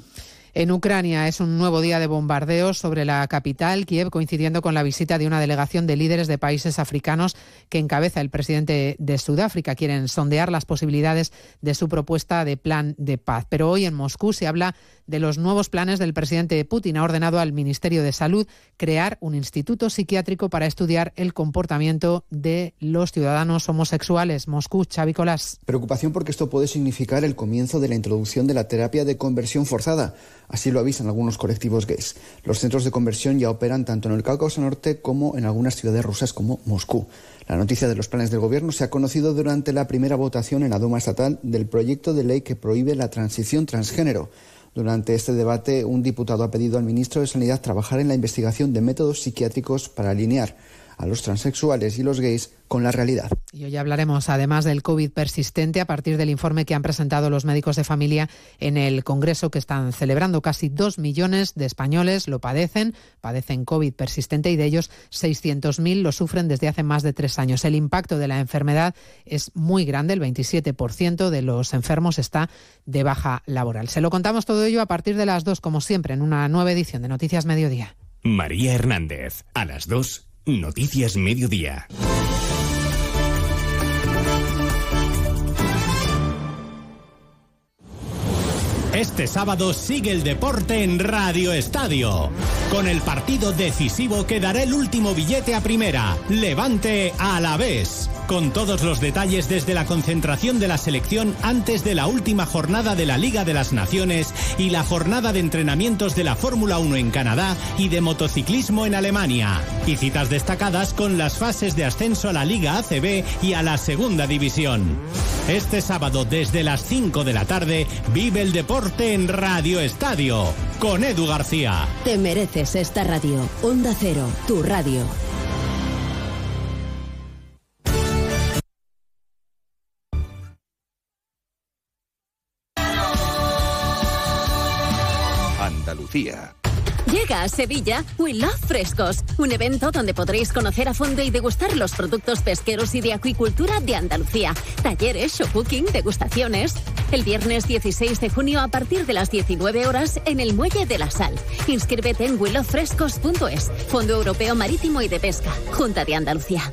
En Ucrania es un nuevo día de bombardeos sobre la capital, Kiev, coincidiendo con la visita de una delegación de líderes de países africanos que encabeza el presidente de Sudáfrica. Quieren sondear las posibilidades de su propuesta de plan de paz. Pero hoy en Moscú se habla de los nuevos planes del presidente Putin. Ha ordenado al Ministerio de Salud crear un instituto psiquiátrico para estudiar el comportamiento de los ciudadanos homosexuales. Moscú, Xavi Colás. Preocupación porque esto puede significar el comienzo de la introducción de la terapia de conversión forzada Así lo avisan algunos colectivos gays. Los centros de conversión ya operan tanto en el Cáucaso Norte como en algunas ciudades rusas como Moscú. La noticia de los planes del Gobierno se ha conocido durante la primera votación en la Duma Estatal del proyecto de ley que prohíbe la transición transgénero. Durante este debate, un diputado ha pedido al ministro de Sanidad trabajar en la investigación de métodos psiquiátricos para alinear a los transexuales y los gays con la realidad. Y hoy hablaremos además del COVID persistente a partir del informe que han presentado los médicos de familia en el Congreso que están celebrando. Casi dos millones de españoles lo padecen, padecen COVID persistente y de ellos 600.000 lo sufren desde hace más de tres años. El impacto de la enfermedad es muy grande, el 27% de los enfermos está de baja laboral. Se lo contamos todo ello a partir de las dos, como siempre, en una nueva edición de Noticias Mediodía. María Hernández, a las dos Noticias Mediodía. Este sábado sigue el deporte en Radio Estadio, con el partido decisivo que dará el último billete a primera, Levante a la vez, con todos los detalles desde la concentración de la selección antes de la última jornada de la Liga de las Naciones y la jornada de entrenamientos de la Fórmula 1 en Canadá y de motociclismo en Alemania, y citas destacadas con las fases de ascenso a la Liga ACB y a la Segunda División. Este sábado desde las 5 de la tarde vive el deporte en Radio Estadio con Edu García. Te mereces esta radio. Onda Cero, tu radio. Sevilla We Love Frescos, un evento donde podréis conocer a fondo y degustar los productos pesqueros y de acuicultura de Andalucía. Talleres, showcooking, degustaciones. El viernes 16 de junio a partir de las 19 horas en el Muelle de la Sal. Inscríbete en willowfrescos.es, Fondo Europeo Marítimo y de Pesca, Junta de Andalucía.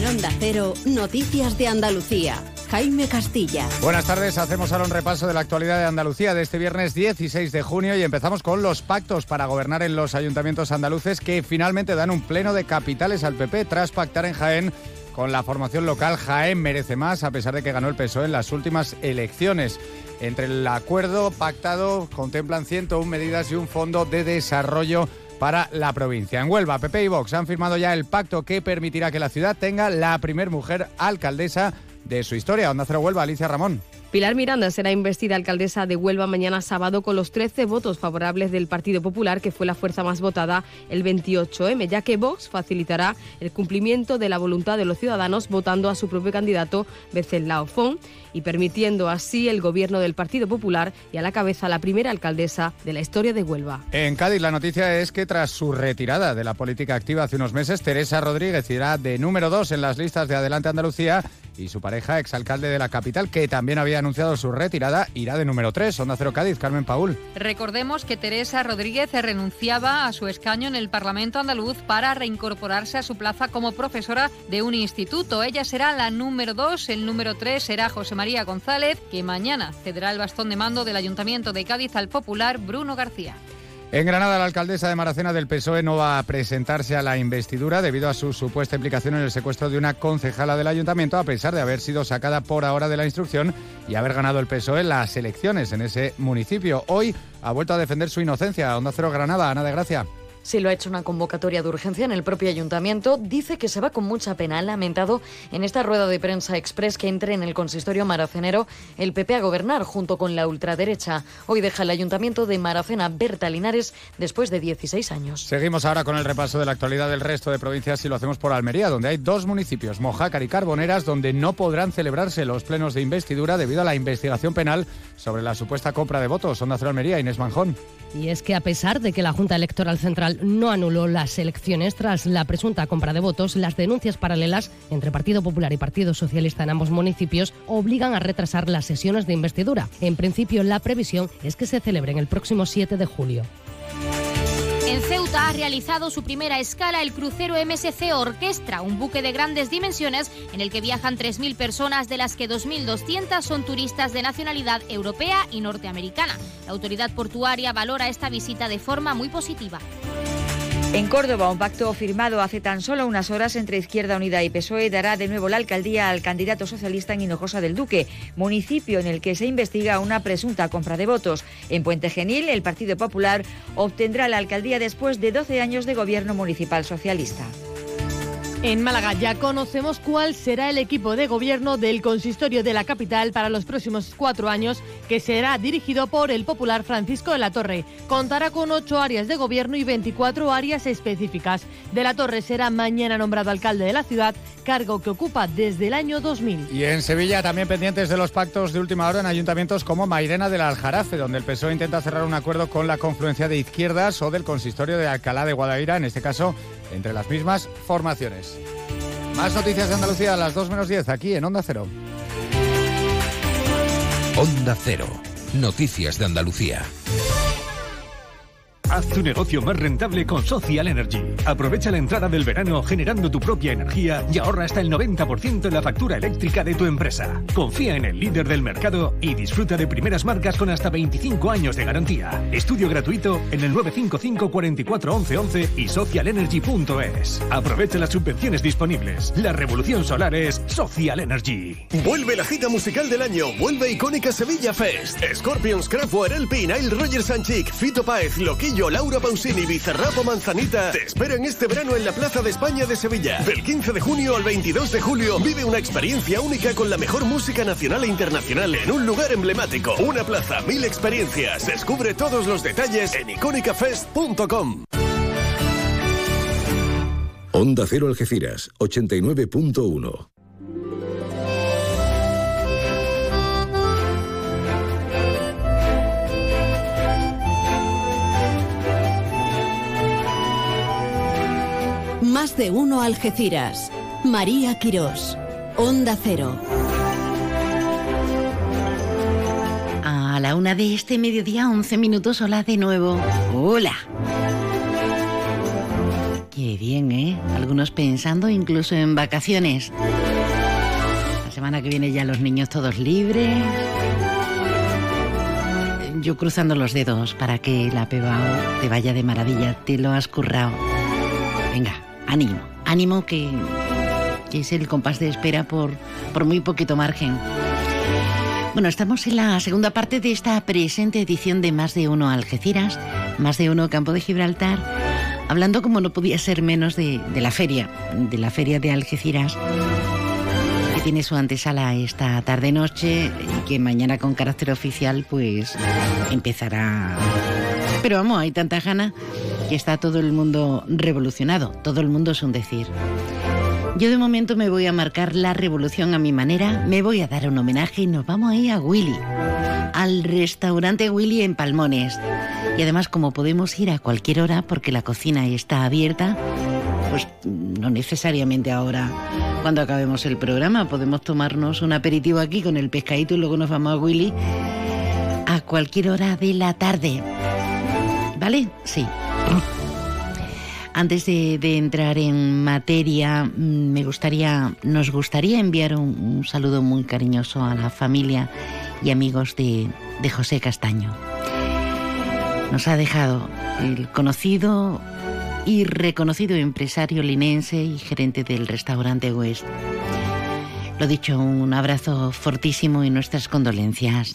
En Cero, Noticias de Andalucía. Jaime Castilla. Buenas tardes, hacemos ahora un repaso de la actualidad de Andalucía de este viernes 16 de junio y empezamos con los pactos para gobernar en los ayuntamientos andaluces que finalmente dan un pleno de capitales al PP tras pactar en Jaén con la formación local Jaén merece más a pesar de que ganó el PSOE en las últimas elecciones. Entre el acuerdo pactado contemplan 101 medidas y un fondo de desarrollo para la provincia. En Huelva, PP y Vox han firmado ya el pacto que permitirá que la ciudad tenga la primer mujer alcaldesa de su historia. Onda Cero Huelva, Alicia Ramón. Pilar Miranda será investida alcaldesa de Huelva mañana sábado con los 13 votos favorables del Partido Popular, que fue la fuerza más votada el 28M, ya que Vox facilitará el cumplimiento de la voluntad de los ciudadanos votando a su propio candidato, Becelao Fon, y permitiendo así el gobierno del Partido Popular y a la cabeza la primera alcaldesa de la historia de Huelva. En Cádiz la noticia es que tras su retirada de la política activa hace unos meses, Teresa Rodríguez irá de número dos en las listas de Adelante Andalucía y su pareja, exalcalde de la capital, que también había anunciado su retirada, irá de número 3. Onda Cero Cádiz, Carmen Paul. Recordemos que Teresa Rodríguez renunciaba a su escaño en el Parlamento andaluz para reincorporarse a su plaza como profesora de un instituto. Ella será la número 2, el número 3 será José María González, que mañana cederá el bastón de mando del Ayuntamiento de Cádiz al popular Bruno García. En Granada, la alcaldesa de Maracena del PSOE no va a presentarse a la investidura debido a su supuesta implicación en el secuestro de una concejala del ayuntamiento, a pesar de haber sido sacada por ahora de la instrucción y haber ganado el PSOE las elecciones en ese municipio. Hoy ha vuelto a defender su inocencia. Onda Cero Granada, Ana de Gracia. Sí, lo ha hecho una convocatoria de urgencia en el propio ayuntamiento. Dice que se va con mucha pena. Ha lamentado en esta rueda de prensa express que entre en el consistorio maracenero el PP a gobernar junto con la ultraderecha. Hoy deja el ayuntamiento de Maracena Berta Linares después de 16 años. Seguimos ahora con el repaso de la actualidad del resto de provincias y lo hacemos por Almería, donde hay dos municipios, Mojácar y Carboneras, donde no podrán celebrarse los plenos de investidura debido a la investigación penal sobre la supuesta compra de votos. Onda Cero Almería, Inés Manjón. Y es que a pesar de que la Junta Electoral Central no anuló las elecciones tras la presunta compra de votos, las denuncias paralelas entre Partido Popular y Partido Socialista en ambos municipios obligan a retrasar las sesiones de investidura. En principio, la previsión es que se celebren el próximo 7 de julio. En Ceuta ha realizado su primera escala el crucero MSC Orquestra, un buque de grandes dimensiones en el que viajan 3.000 personas, de las que 2.200 son turistas de nacionalidad europea y norteamericana. La autoridad portuaria valora esta visita de forma muy positiva. En Córdoba, un pacto firmado hace tan solo unas horas entre Izquierda Unida y PSOE dará de nuevo la alcaldía al candidato socialista en Hinojosa del Duque, municipio en el que se investiga una presunta compra de votos. En Puente Genil, el Partido Popular obtendrá la alcaldía después de 12 años de gobierno municipal socialista. En Málaga ya conocemos cuál será el equipo de gobierno del consistorio de la capital para los próximos cuatro años, que será dirigido por el popular Francisco de la Torre. Contará con ocho áreas de gobierno y 24 áreas específicas. De la Torre será mañana nombrado alcalde de la ciudad, cargo que ocupa desde el año 2000. Y en Sevilla también pendientes de los pactos de última hora en ayuntamientos como Mairena del Aljarafe, donde el PSOE intenta cerrar un acuerdo con la confluencia de izquierdas o del consistorio de Alcalá de Guadaira, en este caso entre las mismas formaciones. Más noticias de Andalucía a las 2 menos 10 aquí en Onda Cero. Onda Cero. Noticias de Andalucía. Haz tu negocio más rentable con Social Energy. Aprovecha la entrada del verano generando tu propia energía y ahorra hasta el 90% en la factura eléctrica de tu empresa. Confía en el líder del mercado y disfruta de primeras marcas con hasta 25 años de garantía. Estudio gratuito en el 955 44 11 11 y socialenergy.es. Aprovecha las subvenciones disponibles. La revolución solar es Social Energy. Vuelve la gita musical del año. Vuelve icónica Sevilla Fest. Scorpions, Kraftwerk, LP, Nile Rogers Sanchik, Fito Páez, Loquillo, Laura Pausini, Bizarrapo Manzanita te esperan este verano en la Plaza de España de Sevilla. Del 15 de junio al 22 de julio vive una experiencia única con la mejor música nacional e internacional en un lugar emblemático. Una plaza, mil experiencias. Descubre todos los detalles en icónicafest.com. Onda Cero Algeciras, 89.1. Más de uno Algeciras. María Quirós. Onda Cero. A la una de este mediodía, 11 minutos. Hola de nuevo. Hola. Qué bien, ¿eh? Algunos pensando incluso en vacaciones. La semana que viene ya los niños todos libres. Yo cruzando los dedos para que la pebao te vaya de maravilla. Te lo has currado. Venga, ánimo, ánimo que, que es el compás de espera por, por muy poquito margen. Bueno, estamos en la segunda parte de esta presente edición de Más de Uno Algeciras, Más de Uno Campo de Gibraltar, hablando como no podía ser menos de, de la feria, de la feria de Algeciras, que tiene su antesala esta tarde-noche y que mañana con carácter oficial pues empezará... Pero vamos, hay tanta gana que está todo el mundo revolucionado, todo el mundo es un decir. Yo de momento me voy a marcar la revolución a mi manera, me voy a dar un homenaje y nos vamos a ir a Willy, al restaurante Willy en Palmones. Y además como podemos ir a cualquier hora porque la cocina está abierta, pues no necesariamente ahora cuando acabemos el programa, podemos tomarnos un aperitivo aquí con el pescadito y luego nos vamos a Willy a cualquier hora de la tarde. ¿Vale? Sí. Antes de, entrar en materia, mm, me gustaría, nos gustaría enviar un, saludo muy cariñoso a la familia y amigos de José Castaño. Nos ha dejado el conocido y reconocido empresario linense y gerente del restaurante West. Lo dicho, un abrazo fortísimo y nuestras condolencias.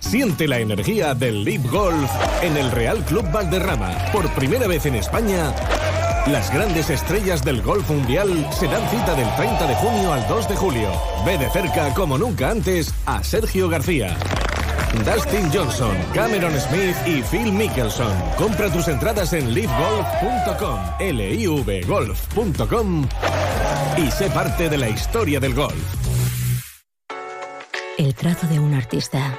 Siente la energía del Leap Golf en el Real Club Valderrama. Por primera vez en España, las grandes estrellas del golf mundial se dan cita del 30 de junio al 2 de julio. Ve de cerca, como nunca antes, a Sergio García. Dustin Johnson, Cameron Smith y Phil Mickelson. Compra tus entradas en livegolf.com, livgolf.com y sé parte de la historia del golf. El trazo de un artista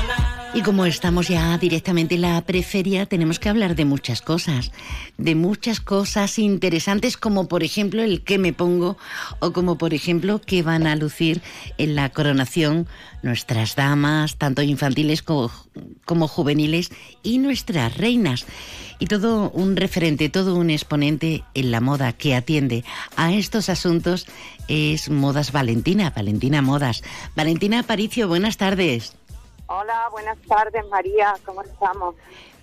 Y como estamos ya directamente en la preferia, tenemos que hablar de muchas cosas, de muchas cosas interesantes como por ejemplo el que me pongo o como por ejemplo que van a lucir en la coronación nuestras damas, tanto infantiles como, como juveniles y nuestras reinas. Y todo un referente, todo un exponente en la moda que atiende a estos asuntos es Modas Valentina, Valentina Modas. Valentina Aparicio, buenas tardes. Hola, buenas tardes María, ¿cómo estamos?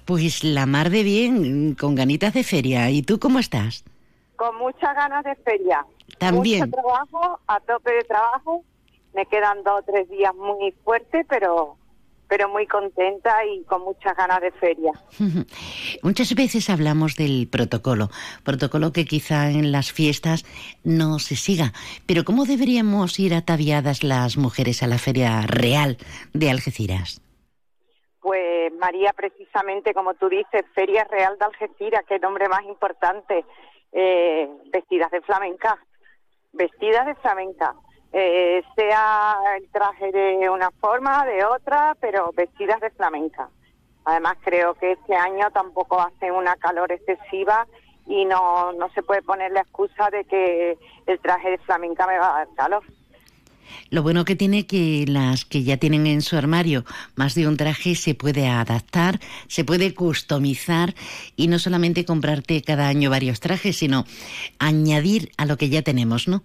Pues la mar de bien, con ganitas de feria. ¿Y tú cómo estás? Con muchas ganas de feria. También. Mucho trabajo, a tope de trabajo. Me quedan dos o tres días muy fuertes, pero pero muy contenta y con muchas ganas de feria. Muchas veces hablamos del protocolo, protocolo que quizá en las fiestas no se siga, pero ¿cómo deberíamos ir ataviadas las mujeres a la feria real de Algeciras? Pues María, precisamente como tú dices, Feria Real de Algeciras, qué nombre más importante, eh, vestidas de flamenca, vestidas de flamenca eh, sea el traje de una forma, de otra, pero vestidas de flamenca. Además creo que este año tampoco hace una calor excesiva y no, no se puede poner la excusa de que el traje de flamenca me va a dar calor. Lo bueno que tiene que las que ya tienen en su armario más de un traje se puede adaptar, se puede customizar y no solamente comprarte cada año varios trajes, sino añadir a lo que ya tenemos, ¿no?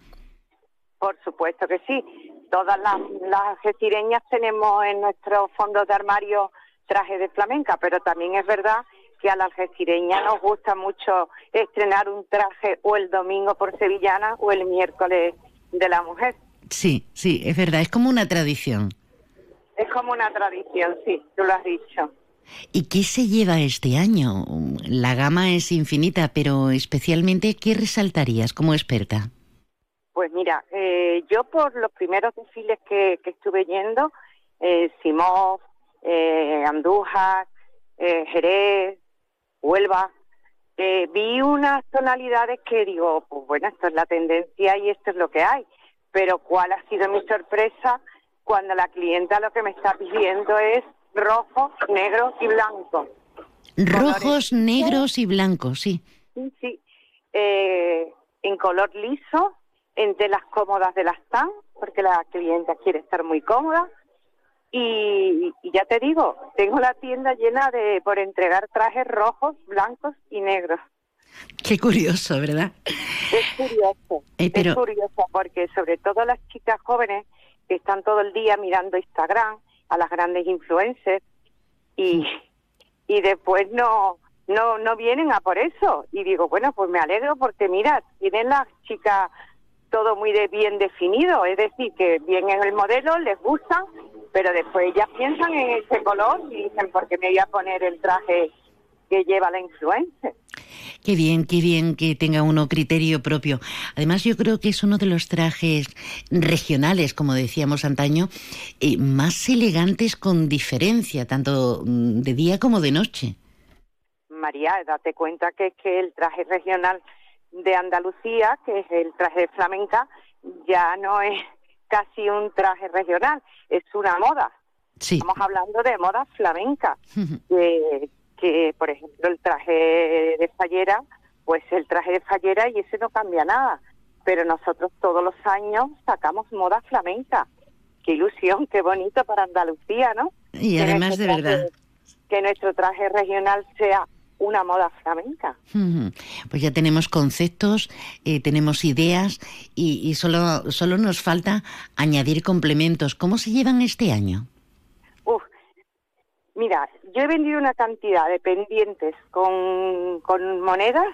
Por supuesto que sí. Todas las, las tenemos en nuestros fondos de armario trajes de flamenca, pero también es verdad que a la algecireña nos gusta mucho estrenar un traje o el domingo por sevillana o el miércoles de la mujer. Sí, sí, es verdad, es como una tradición. Es como una tradición, sí, tú lo has dicho. ¿Y qué se lleva este año? La gama es infinita, pero especialmente, ¿qué resaltarías como experta? Pues mira, eh, yo por los primeros desfiles que, estuve yendo, eh, Simón, eh, Andújar, eh, Jerez, Huelva, vi unas tonalidades que digo, pues bueno, esto es la tendencia y esto es lo que hay. Pero cuál ha sido mi sorpresa cuando la clienta lo que me está pidiendo es rojo, negro y blanco. Rojos, negros y blancos, sí. Sí, sí. en color liso, entre las cómodas de las TAN, porque la clienta quiere estar muy cómoda. Y, ya te digo, tengo la tienda llena de por entregar trajes rojos, blancos y negros. Qué curioso, ¿verdad? Es curioso, eh, es curioso porque sobre todo las chicas jóvenes que están todo el día mirando Instagram a las grandes influencers y, y después no, no, no vienen a por eso. Y digo, bueno, pues me alegro porque mira, tienen las chicas todo muy de bien definido, es decir, que bien en el modelo, les gusta, pero después ya piensan en ese color y dicen, ¿por qué me voy a poner el traje que lleva la influencia? Qué bien, qué bien que tenga uno criterio propio. Además, yo creo que es uno de los trajes regionales, como decíamos antaño, eh, más elegantes con diferencia, tanto mm, de día como de noche. María, date cuenta que es que el traje regional de Andalucía, que es el traje flamenca, ya no es casi un traje regional, es una moda. Estamos hablando de moda flamenca, que, que por ejemplo el traje de fallera, pues el traje de fallera y ese no cambia nada, pero nosotros todos los años sacamos moda flamenca. Qué ilusión, qué bonito para Andalucía, ¿no? Y además de verdad. Que nuestro traje regional sea una moda flamenca. Pues ya tenemos conceptos, eh, tenemos ideas y, y, solo, solo nos falta añadir complementos. ¿Cómo se llevan este año? Uf, mira, yo he vendido una cantidad de pendientes con, con monedas,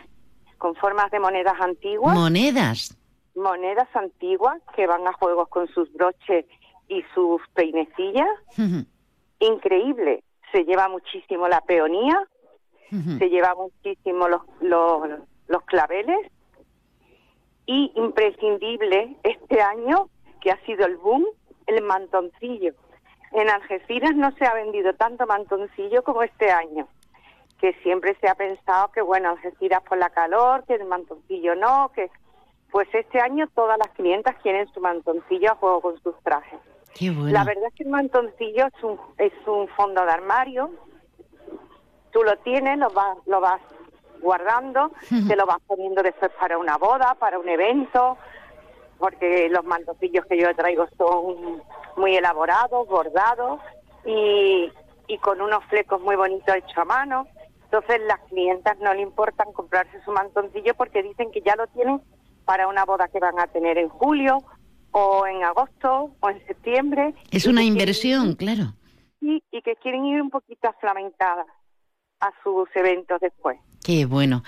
con formas de monedas antiguas. ¿Monedas? Monedas antiguas que van a juegos con sus broches y sus peinecillas. Increíble. Se lleva muchísimo la peonía se lleva muchísimo los, los, los claveles y imprescindible este año, que ha sido el boom, el mantoncillo. En Algeciras no se ha vendido tanto mantoncillo como este año, que siempre se ha pensado que, bueno, Algeciras por la calor, que el mantoncillo no, que... Pues este año todas las clientas quieren su mantoncillo a juego con sus trajes. La verdad es que el mantoncillo es un, es un fondo de armario tú lo tienes, lo vas, lo vas guardando, te lo vas poniendo después para una boda, para un evento, porque los mantoncillos que yo traigo son muy elaborados, bordados y, y con unos flecos muy bonitos hechos a mano. Entonces las clientas no le importan comprarse su mantoncillo porque dicen que ya lo tienen para una boda que van a tener en julio o en agosto o en septiembre. Es una inversión, claro. Y que quieren ir un poquito aflamentadas a sus eventos después. Qué bueno.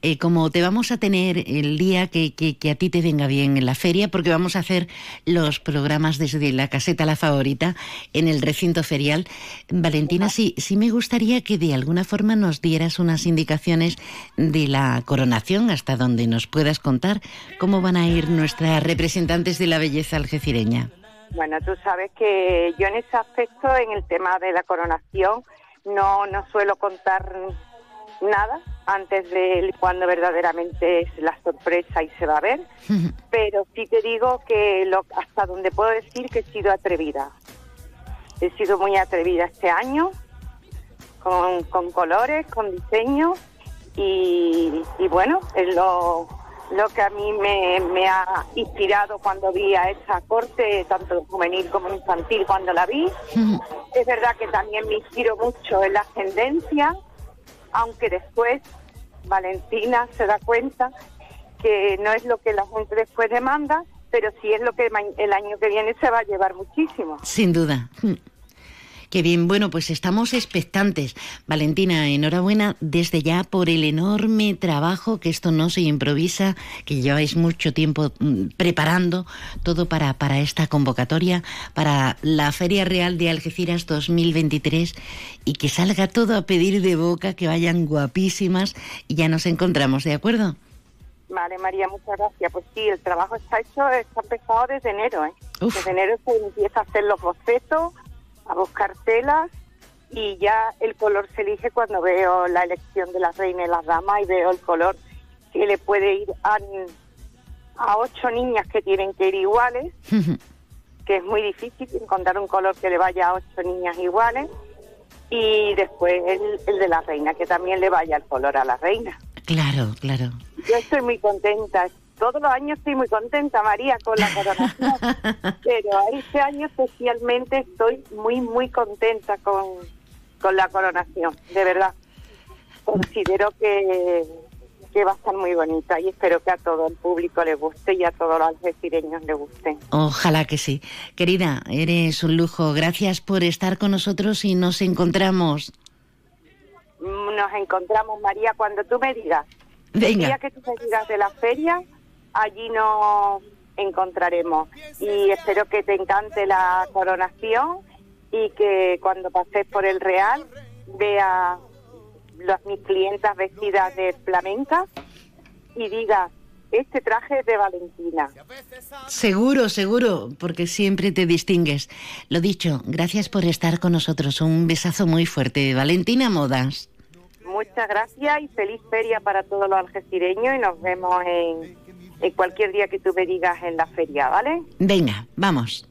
Eh, como te vamos a tener el día que, que, a ti te venga bien en la feria, porque vamos a hacer los programas desde la caseta La Favorita en el recinto ferial. Valentina, sí, sí me gustaría que de alguna forma nos dieras unas indicaciones de la coronación, hasta donde nos puedas contar cómo van a ir nuestras representantes de la belleza algecireña. Bueno, tú sabes que yo en ese aspecto, en el tema de la coronación, no, no suelo contar nada antes de cuando verdaderamente es la sorpresa y se va a ver, pero sí te digo que lo, hasta donde puedo decir que he sido atrevida. He sido muy atrevida este año, con, con colores, con diseño y, y bueno, es lo, lo que a mí me, ha inspirado cuando vi a esa corte, tanto juvenil como infantil, cuando la vi. Es verdad que también me inspiro mucho en la ascendencia, aunque después Valentina se da cuenta que no es lo que la gente después demanda, pero sí es lo que el año que viene se va a llevar muchísimo. Sin duda. Qué bien, bueno, pues estamos expectantes. Valentina, enhorabuena desde ya por el enorme trabajo, que esto no se improvisa, que lleváis mucho tiempo mm, preparando todo para, para esta convocatoria, para la Feria Real de Algeciras 2023 y que salga todo a pedir de boca, que vayan guapísimas y ya nos encontramos, ¿de acuerdo? Vale, María, muchas gracias. Pues sí, el trabajo está hecho, está empezado desde enero, ¿eh? Desde enero se empieza a hacer los bocetos, a buscar telas y ya el color se elige cuando veo la elección de las reinas y las damas y veo el color que le puede ir a, a ocho niñas que tienen que ir iguales, que es muy difícil encontrar un color que le vaya a ocho niñas iguales, y después el, el de la reina, que también le vaya el color a la reina. Claro, claro. Yo estoy muy contenta, todos los años estoy muy contenta, María, con la coronación, pero este año especialmente estoy muy, muy contenta con, con la coronación, de verdad. Considero que, que va a estar muy bonita y espero que a todo el público le guste y a todos los algecireños le guste. Ojalá que sí. Querida, eres un lujo. Gracias por estar con nosotros y nos encontramos. Nos encontramos, María, cuando tú me digas. Venga. El día que tú me digas de la feria, allí nos encontraremos. Y espero que te encante la coronación y que cuando pases por el Real vea las mis clientas vestidas de flamenca y diga este traje es de Valentina. Seguro, seguro, porque siempre te distingues. Lo dicho, gracias por estar con nosotros. Un besazo muy fuerte. Valentina Modas. Muchas gracias y feliz feria para todos los algecireños y nos vemos en en cualquier día que tú me digas en la feria, ¿vale? Venga, vamos.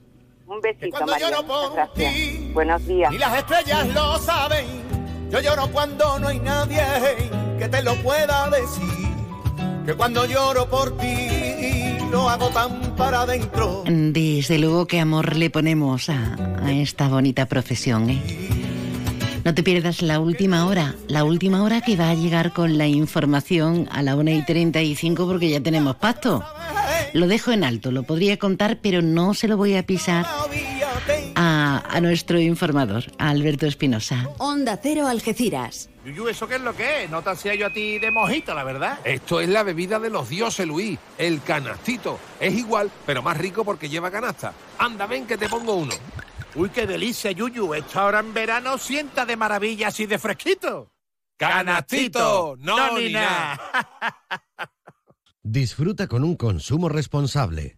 Un besito, María. gracias. Buenos días. Y las estrellas lo saben. Yo lloro cuando no hay nadie que te lo pueda decir. Que cuando lloro por ti lo hago tan para adentro. Desde luego qué amor le ponemos a, a esta bonita profesión, ¿eh? No te pierdas la última hora, la última hora que va a llegar con la información a la 1 y 35 porque ya tenemos pacto. Lo dejo en alto, lo podría contar, pero no se lo voy a pisar a, a nuestro informador, a Alberto Espinosa. Onda Cero Algeciras. Yuyu, ¿eso qué es lo que es? No te hacía yo a ti de mojito, la verdad. Esto es la bebida de los dioses, Luis. El canastito. Es igual, pero más rico porque lleva canasta. Anda, ven que te pongo uno. Uy, qué delicia, Yuyu. Esto ahora en verano sienta de maravilla así de fresquito. ¡Canastito! No, ni nada. Disfruta con un consumo responsable.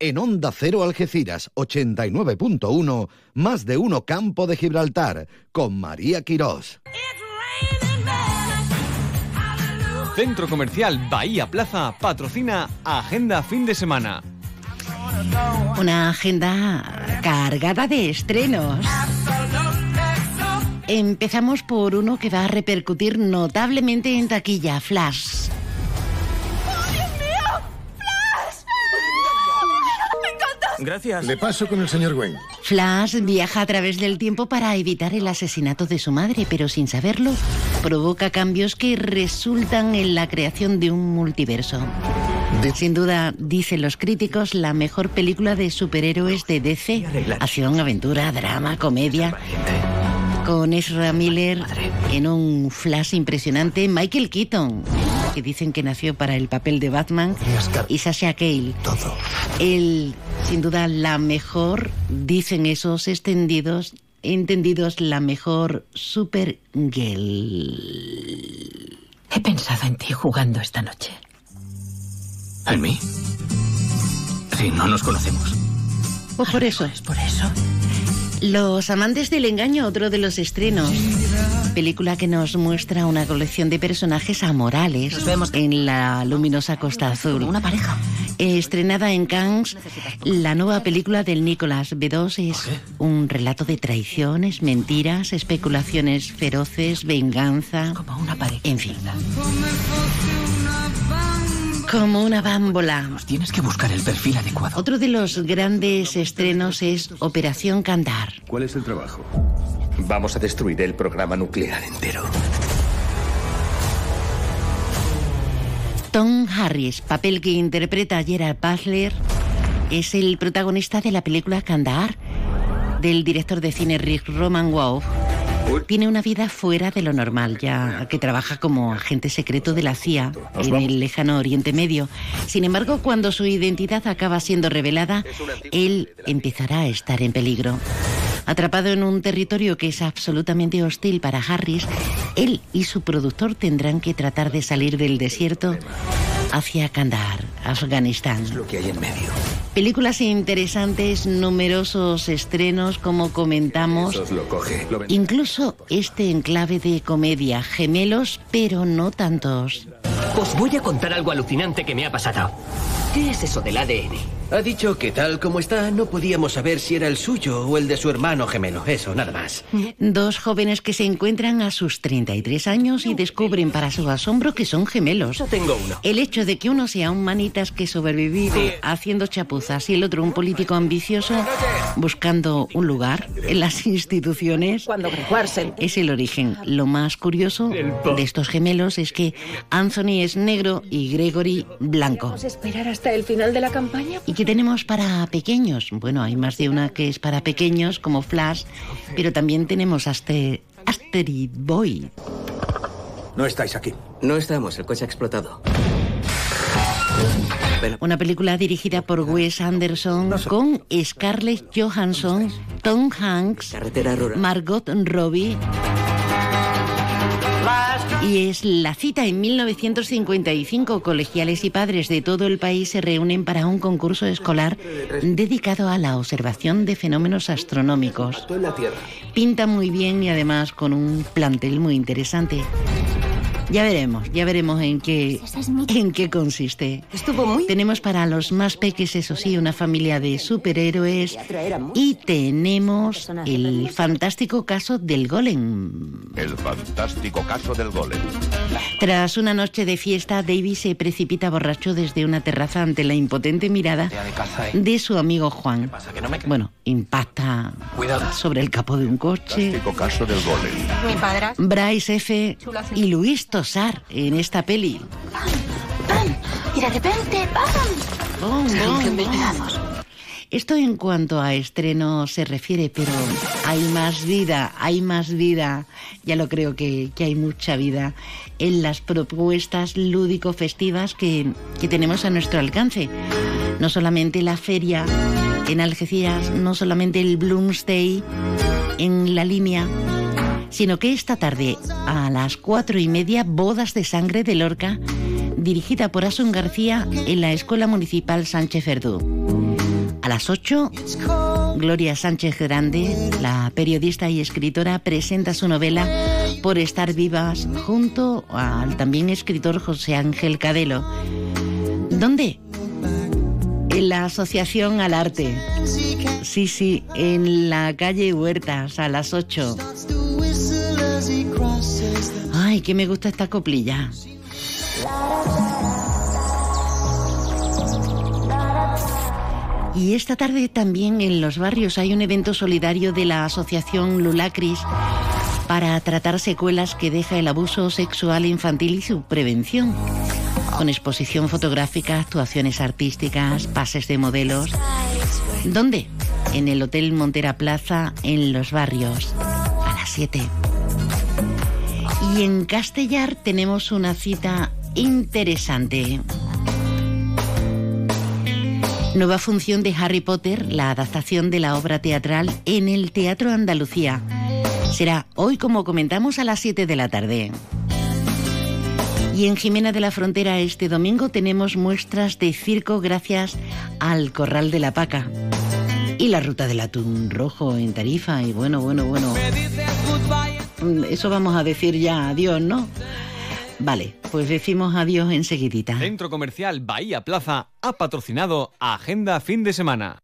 En Onda Cero Algeciras 89.1, más de uno Campo de Gibraltar, con María Quirós. Centro Comercial Bahía Plaza patrocina Agenda Fin de Semana. Una agenda cargada de estrenos. Empezamos por uno que va a repercutir notablemente en taquilla, Flash. Gracias. Le paso con el señor Wayne. Flash viaja a través del tiempo para evitar el asesinato de su madre, pero sin saberlo, provoca cambios que resultan en la creación de un multiverso. Sin duda, dicen los críticos, la mejor película de superhéroes de DC. Acción, aventura, drama, comedia. Con Ezra Miller en un flash impresionante, Michael Keaton, que dicen que nació para el papel de Batman, y Sasha Cale. Todo. El, sin duda, la mejor, dicen esos extendidos, entendidos, la mejor Supergirl. He pensado en ti jugando esta noche. ¿En mí? Sí, no nos conocemos. Pues por eso. Es por eso. Los amantes del engaño, otro de los estrenos. Película que nos muestra una colección de personajes amorales en la luminosa Costa Azul. Una pareja. Estrenada en Cannes, la nueva película del Nicolas B2 es un relato de traiciones, mentiras, especulaciones feroces, venganza. Como una pareja. En fin. Como una bámbola. Tienes que buscar el perfil adecuado. Otro de los grandes estrenos es Operación Candar. ¿Cuál es el trabajo? Vamos a destruir el programa nuclear entero. Tom Harris, papel que interpreta a Gerard Butler, es el protagonista de la película Kandahar, del director de cine Rick Roman Wow. Tiene una vida fuera de lo normal, ya que trabaja como agente secreto de la CIA en el lejano Oriente Medio. Sin embargo, cuando su identidad acaba siendo revelada, él empezará a estar en peligro. Atrapado en un territorio que es absolutamente hostil para Harris, él y su productor tendrán que tratar de salir del desierto hacia Kandahar, Afganistán. lo que hay en medio. Películas interesantes, numerosos estrenos, como comentamos. Eso lo coge. Lo ven- Incluso este enclave de comedia, gemelos, pero no tantos. Os voy a contar algo alucinante que me ha pasado. ¿Qué es eso del ADN? Ha dicho que tal como está, no podíamos saber si era el suyo o el de su hermano gemelo. Eso, nada más. Dos jóvenes que se encuentran a sus 33 años y descubren para su asombro que son gemelos. Yo tengo uno. El hecho de que uno sea un manitas que sobrevive haciendo chapuzas y el otro un político ambicioso buscando un lugar en las instituciones es el origen. Lo más curioso de estos gemelos es que Anthony es negro y Gregory blanco. ¿Vamos a esperar hasta el final de la campaña? ¿Y qué tenemos para pequeños? Bueno, hay más de una que es para pequeños, como Flash, pero también tenemos Aster Asteroid Boy. No estáis aquí. No estamos, el coche ha explotado. Una película dirigida por Wes Anderson con Scarlett Johansson, Tom Hanks, Margot Robbie. Y es la cita en 1955. Colegiales y padres de todo el país se reúnen para un concurso escolar dedicado a la observación de fenómenos astronómicos. Pinta muy bien y además con un plantel muy interesante. Ya veremos, ya veremos en qué, en qué consiste. Estuvo muy... Tenemos para los más peques, eso sí, una familia de superhéroes y tenemos el fantástico caso del golem. El fantástico caso del golem. Tras una noche de fiesta, David se precipita borracho desde una terraza ante la impotente mirada de su amigo Juan. Bueno, impacta sobre el capó de un coche. Fantástico caso del golem. Mi padre. Bryce F. y Luis Tosar en esta peli. Y de repente, ¡pam! Bom, bom, bom. Esto en cuanto a estreno se refiere, pero hay más vida, hay más vida. Ya lo creo que, que hay mucha vida en las propuestas lúdico-festivas que, que tenemos a nuestro alcance. No solamente la feria en Algeciras, no solamente el Bloomsday en la línea, sino que esta tarde a las cuatro y media, Bodas de Sangre de Lorca, dirigida por Asun García en la Escuela Municipal Sánchez Verdú. A las 8, Gloria Sánchez Grande, la periodista y escritora, presenta su novela Por estar vivas junto al también escritor José Ángel Cadelo. ¿Dónde? En la Asociación al Arte. Sí, sí, en la calle Huertas a las 8. Ay, que me gusta esta coplilla. Y esta tarde también en los barrios hay un evento solidario de la Asociación Lulacris para tratar secuelas que deja el abuso sexual infantil y su prevención. Con exposición fotográfica, actuaciones artísticas, pases de modelos. ¿Dónde? En el Hotel Montera Plaza, en los barrios, a las 7. Y en Castellar tenemos una cita interesante. Nueva función de Harry Potter, la adaptación de la obra teatral en el Teatro Andalucía. Será hoy, como comentamos, a las 7 de la tarde. Y en Jimena de la Frontera este domingo tenemos muestras de circo gracias al Corral de la Paca. Y la ruta del atún rojo en Tarifa. Y bueno, bueno, bueno. Mm, Eso vamos a decir ya adiós, ¿no? Vale, pues decimos adiós enseguidita. Centro Comercial Bahía Plaza ha patrocinado Agenda Fin de Semana.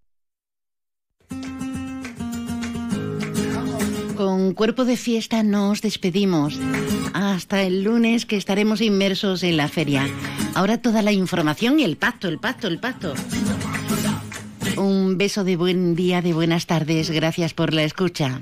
Con cuerpo de fiesta nos despedimos. Hasta el lunes que estaremos inmersos en la feria. Ahora toda la información y el pacto, el pacto, el pacto. Un beso de buen día, de buenas tardes. Gracias por la escucha.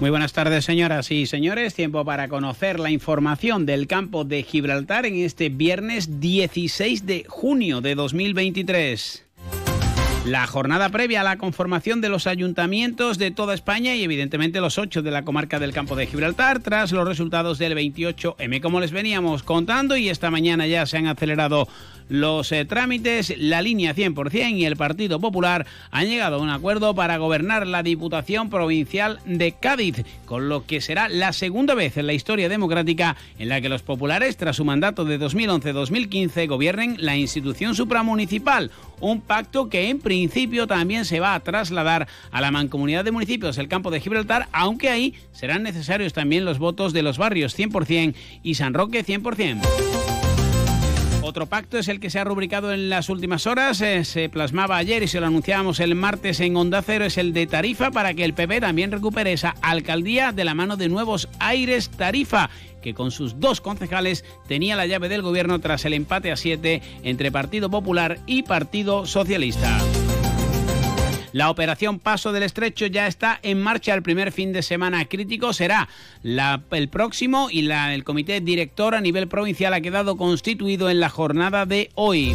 Muy buenas tardes, señoras y señores. Tiempo para conocer la información del campo de Gibraltar en este viernes 16 de junio de 2023. La jornada previa a la conformación de los ayuntamientos de toda España y evidentemente los ocho de la comarca del campo de Gibraltar tras los resultados del 28M. Como les veníamos contando y esta mañana ya se han acelerado los eh, trámites, la línea 100% y el Partido Popular han llegado a un acuerdo para gobernar la Diputación Provincial de Cádiz, con lo que será la segunda vez en la historia democrática en la que los populares, tras su mandato de 2011-2015, gobiernen la institución supramunicipal, un pacto que en principio también se va a trasladar a la mancomunidad de municipios del campo de Gibraltar, aunque ahí serán necesarios también los votos de los barrios 100% y San Roque 100%. Otro pacto es el que se ha rubricado en las últimas horas, eh, se plasmaba ayer y se lo anunciábamos el martes en Onda Cero, es el de Tarifa para que el PP también recupere esa alcaldía de la mano de nuevos aires Tarifa que con sus dos concejales tenía la llave del gobierno tras el empate a siete entre Partido Popular y Partido Socialista. La operación Paso del Estrecho ya está en marcha. El primer fin de semana crítico será el próximo y la, el comité director a nivel provincial ha quedado constituido en la jornada de hoy.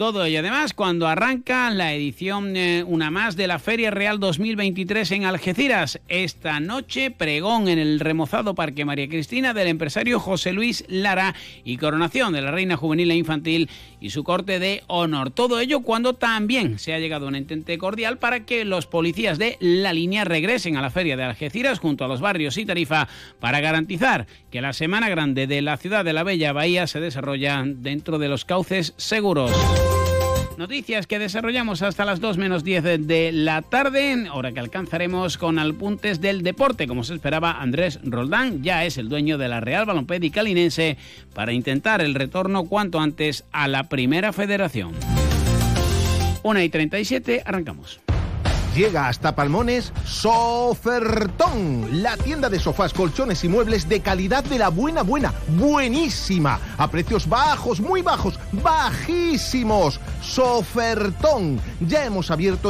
Todo ello además cuando arranca la edición eh, una más de la Feria Real 2023 en Algeciras. Esta noche pregón en el remozado Parque María Cristina del empresario José Luis Lara y coronación de la reina juvenil e infantil y su corte de honor. Todo ello cuando también se ha llegado a un entente cordial para que los policías de la línea regresen a la Feria de Algeciras junto a los barrios y Tarifa para garantizar que la Semana Grande de la ciudad de la Bella Bahía se desarrolla dentro de los cauces seguros. Noticias que desarrollamos hasta las 2 menos 10 de la tarde, hora que alcanzaremos con apuntes del deporte. Como se esperaba, Andrés Roldán ya es el dueño de la Real Balompédica Calinense para intentar el retorno cuanto antes a la Primera Federación. 1 y 37, arrancamos. Llega hasta Palmones Sofertón, la tienda de sofás, colchones y muebles de calidad de la buena, buena, buenísima, a precios bajos, muy bajos, bajísimos. Sofertón, ya hemos abierto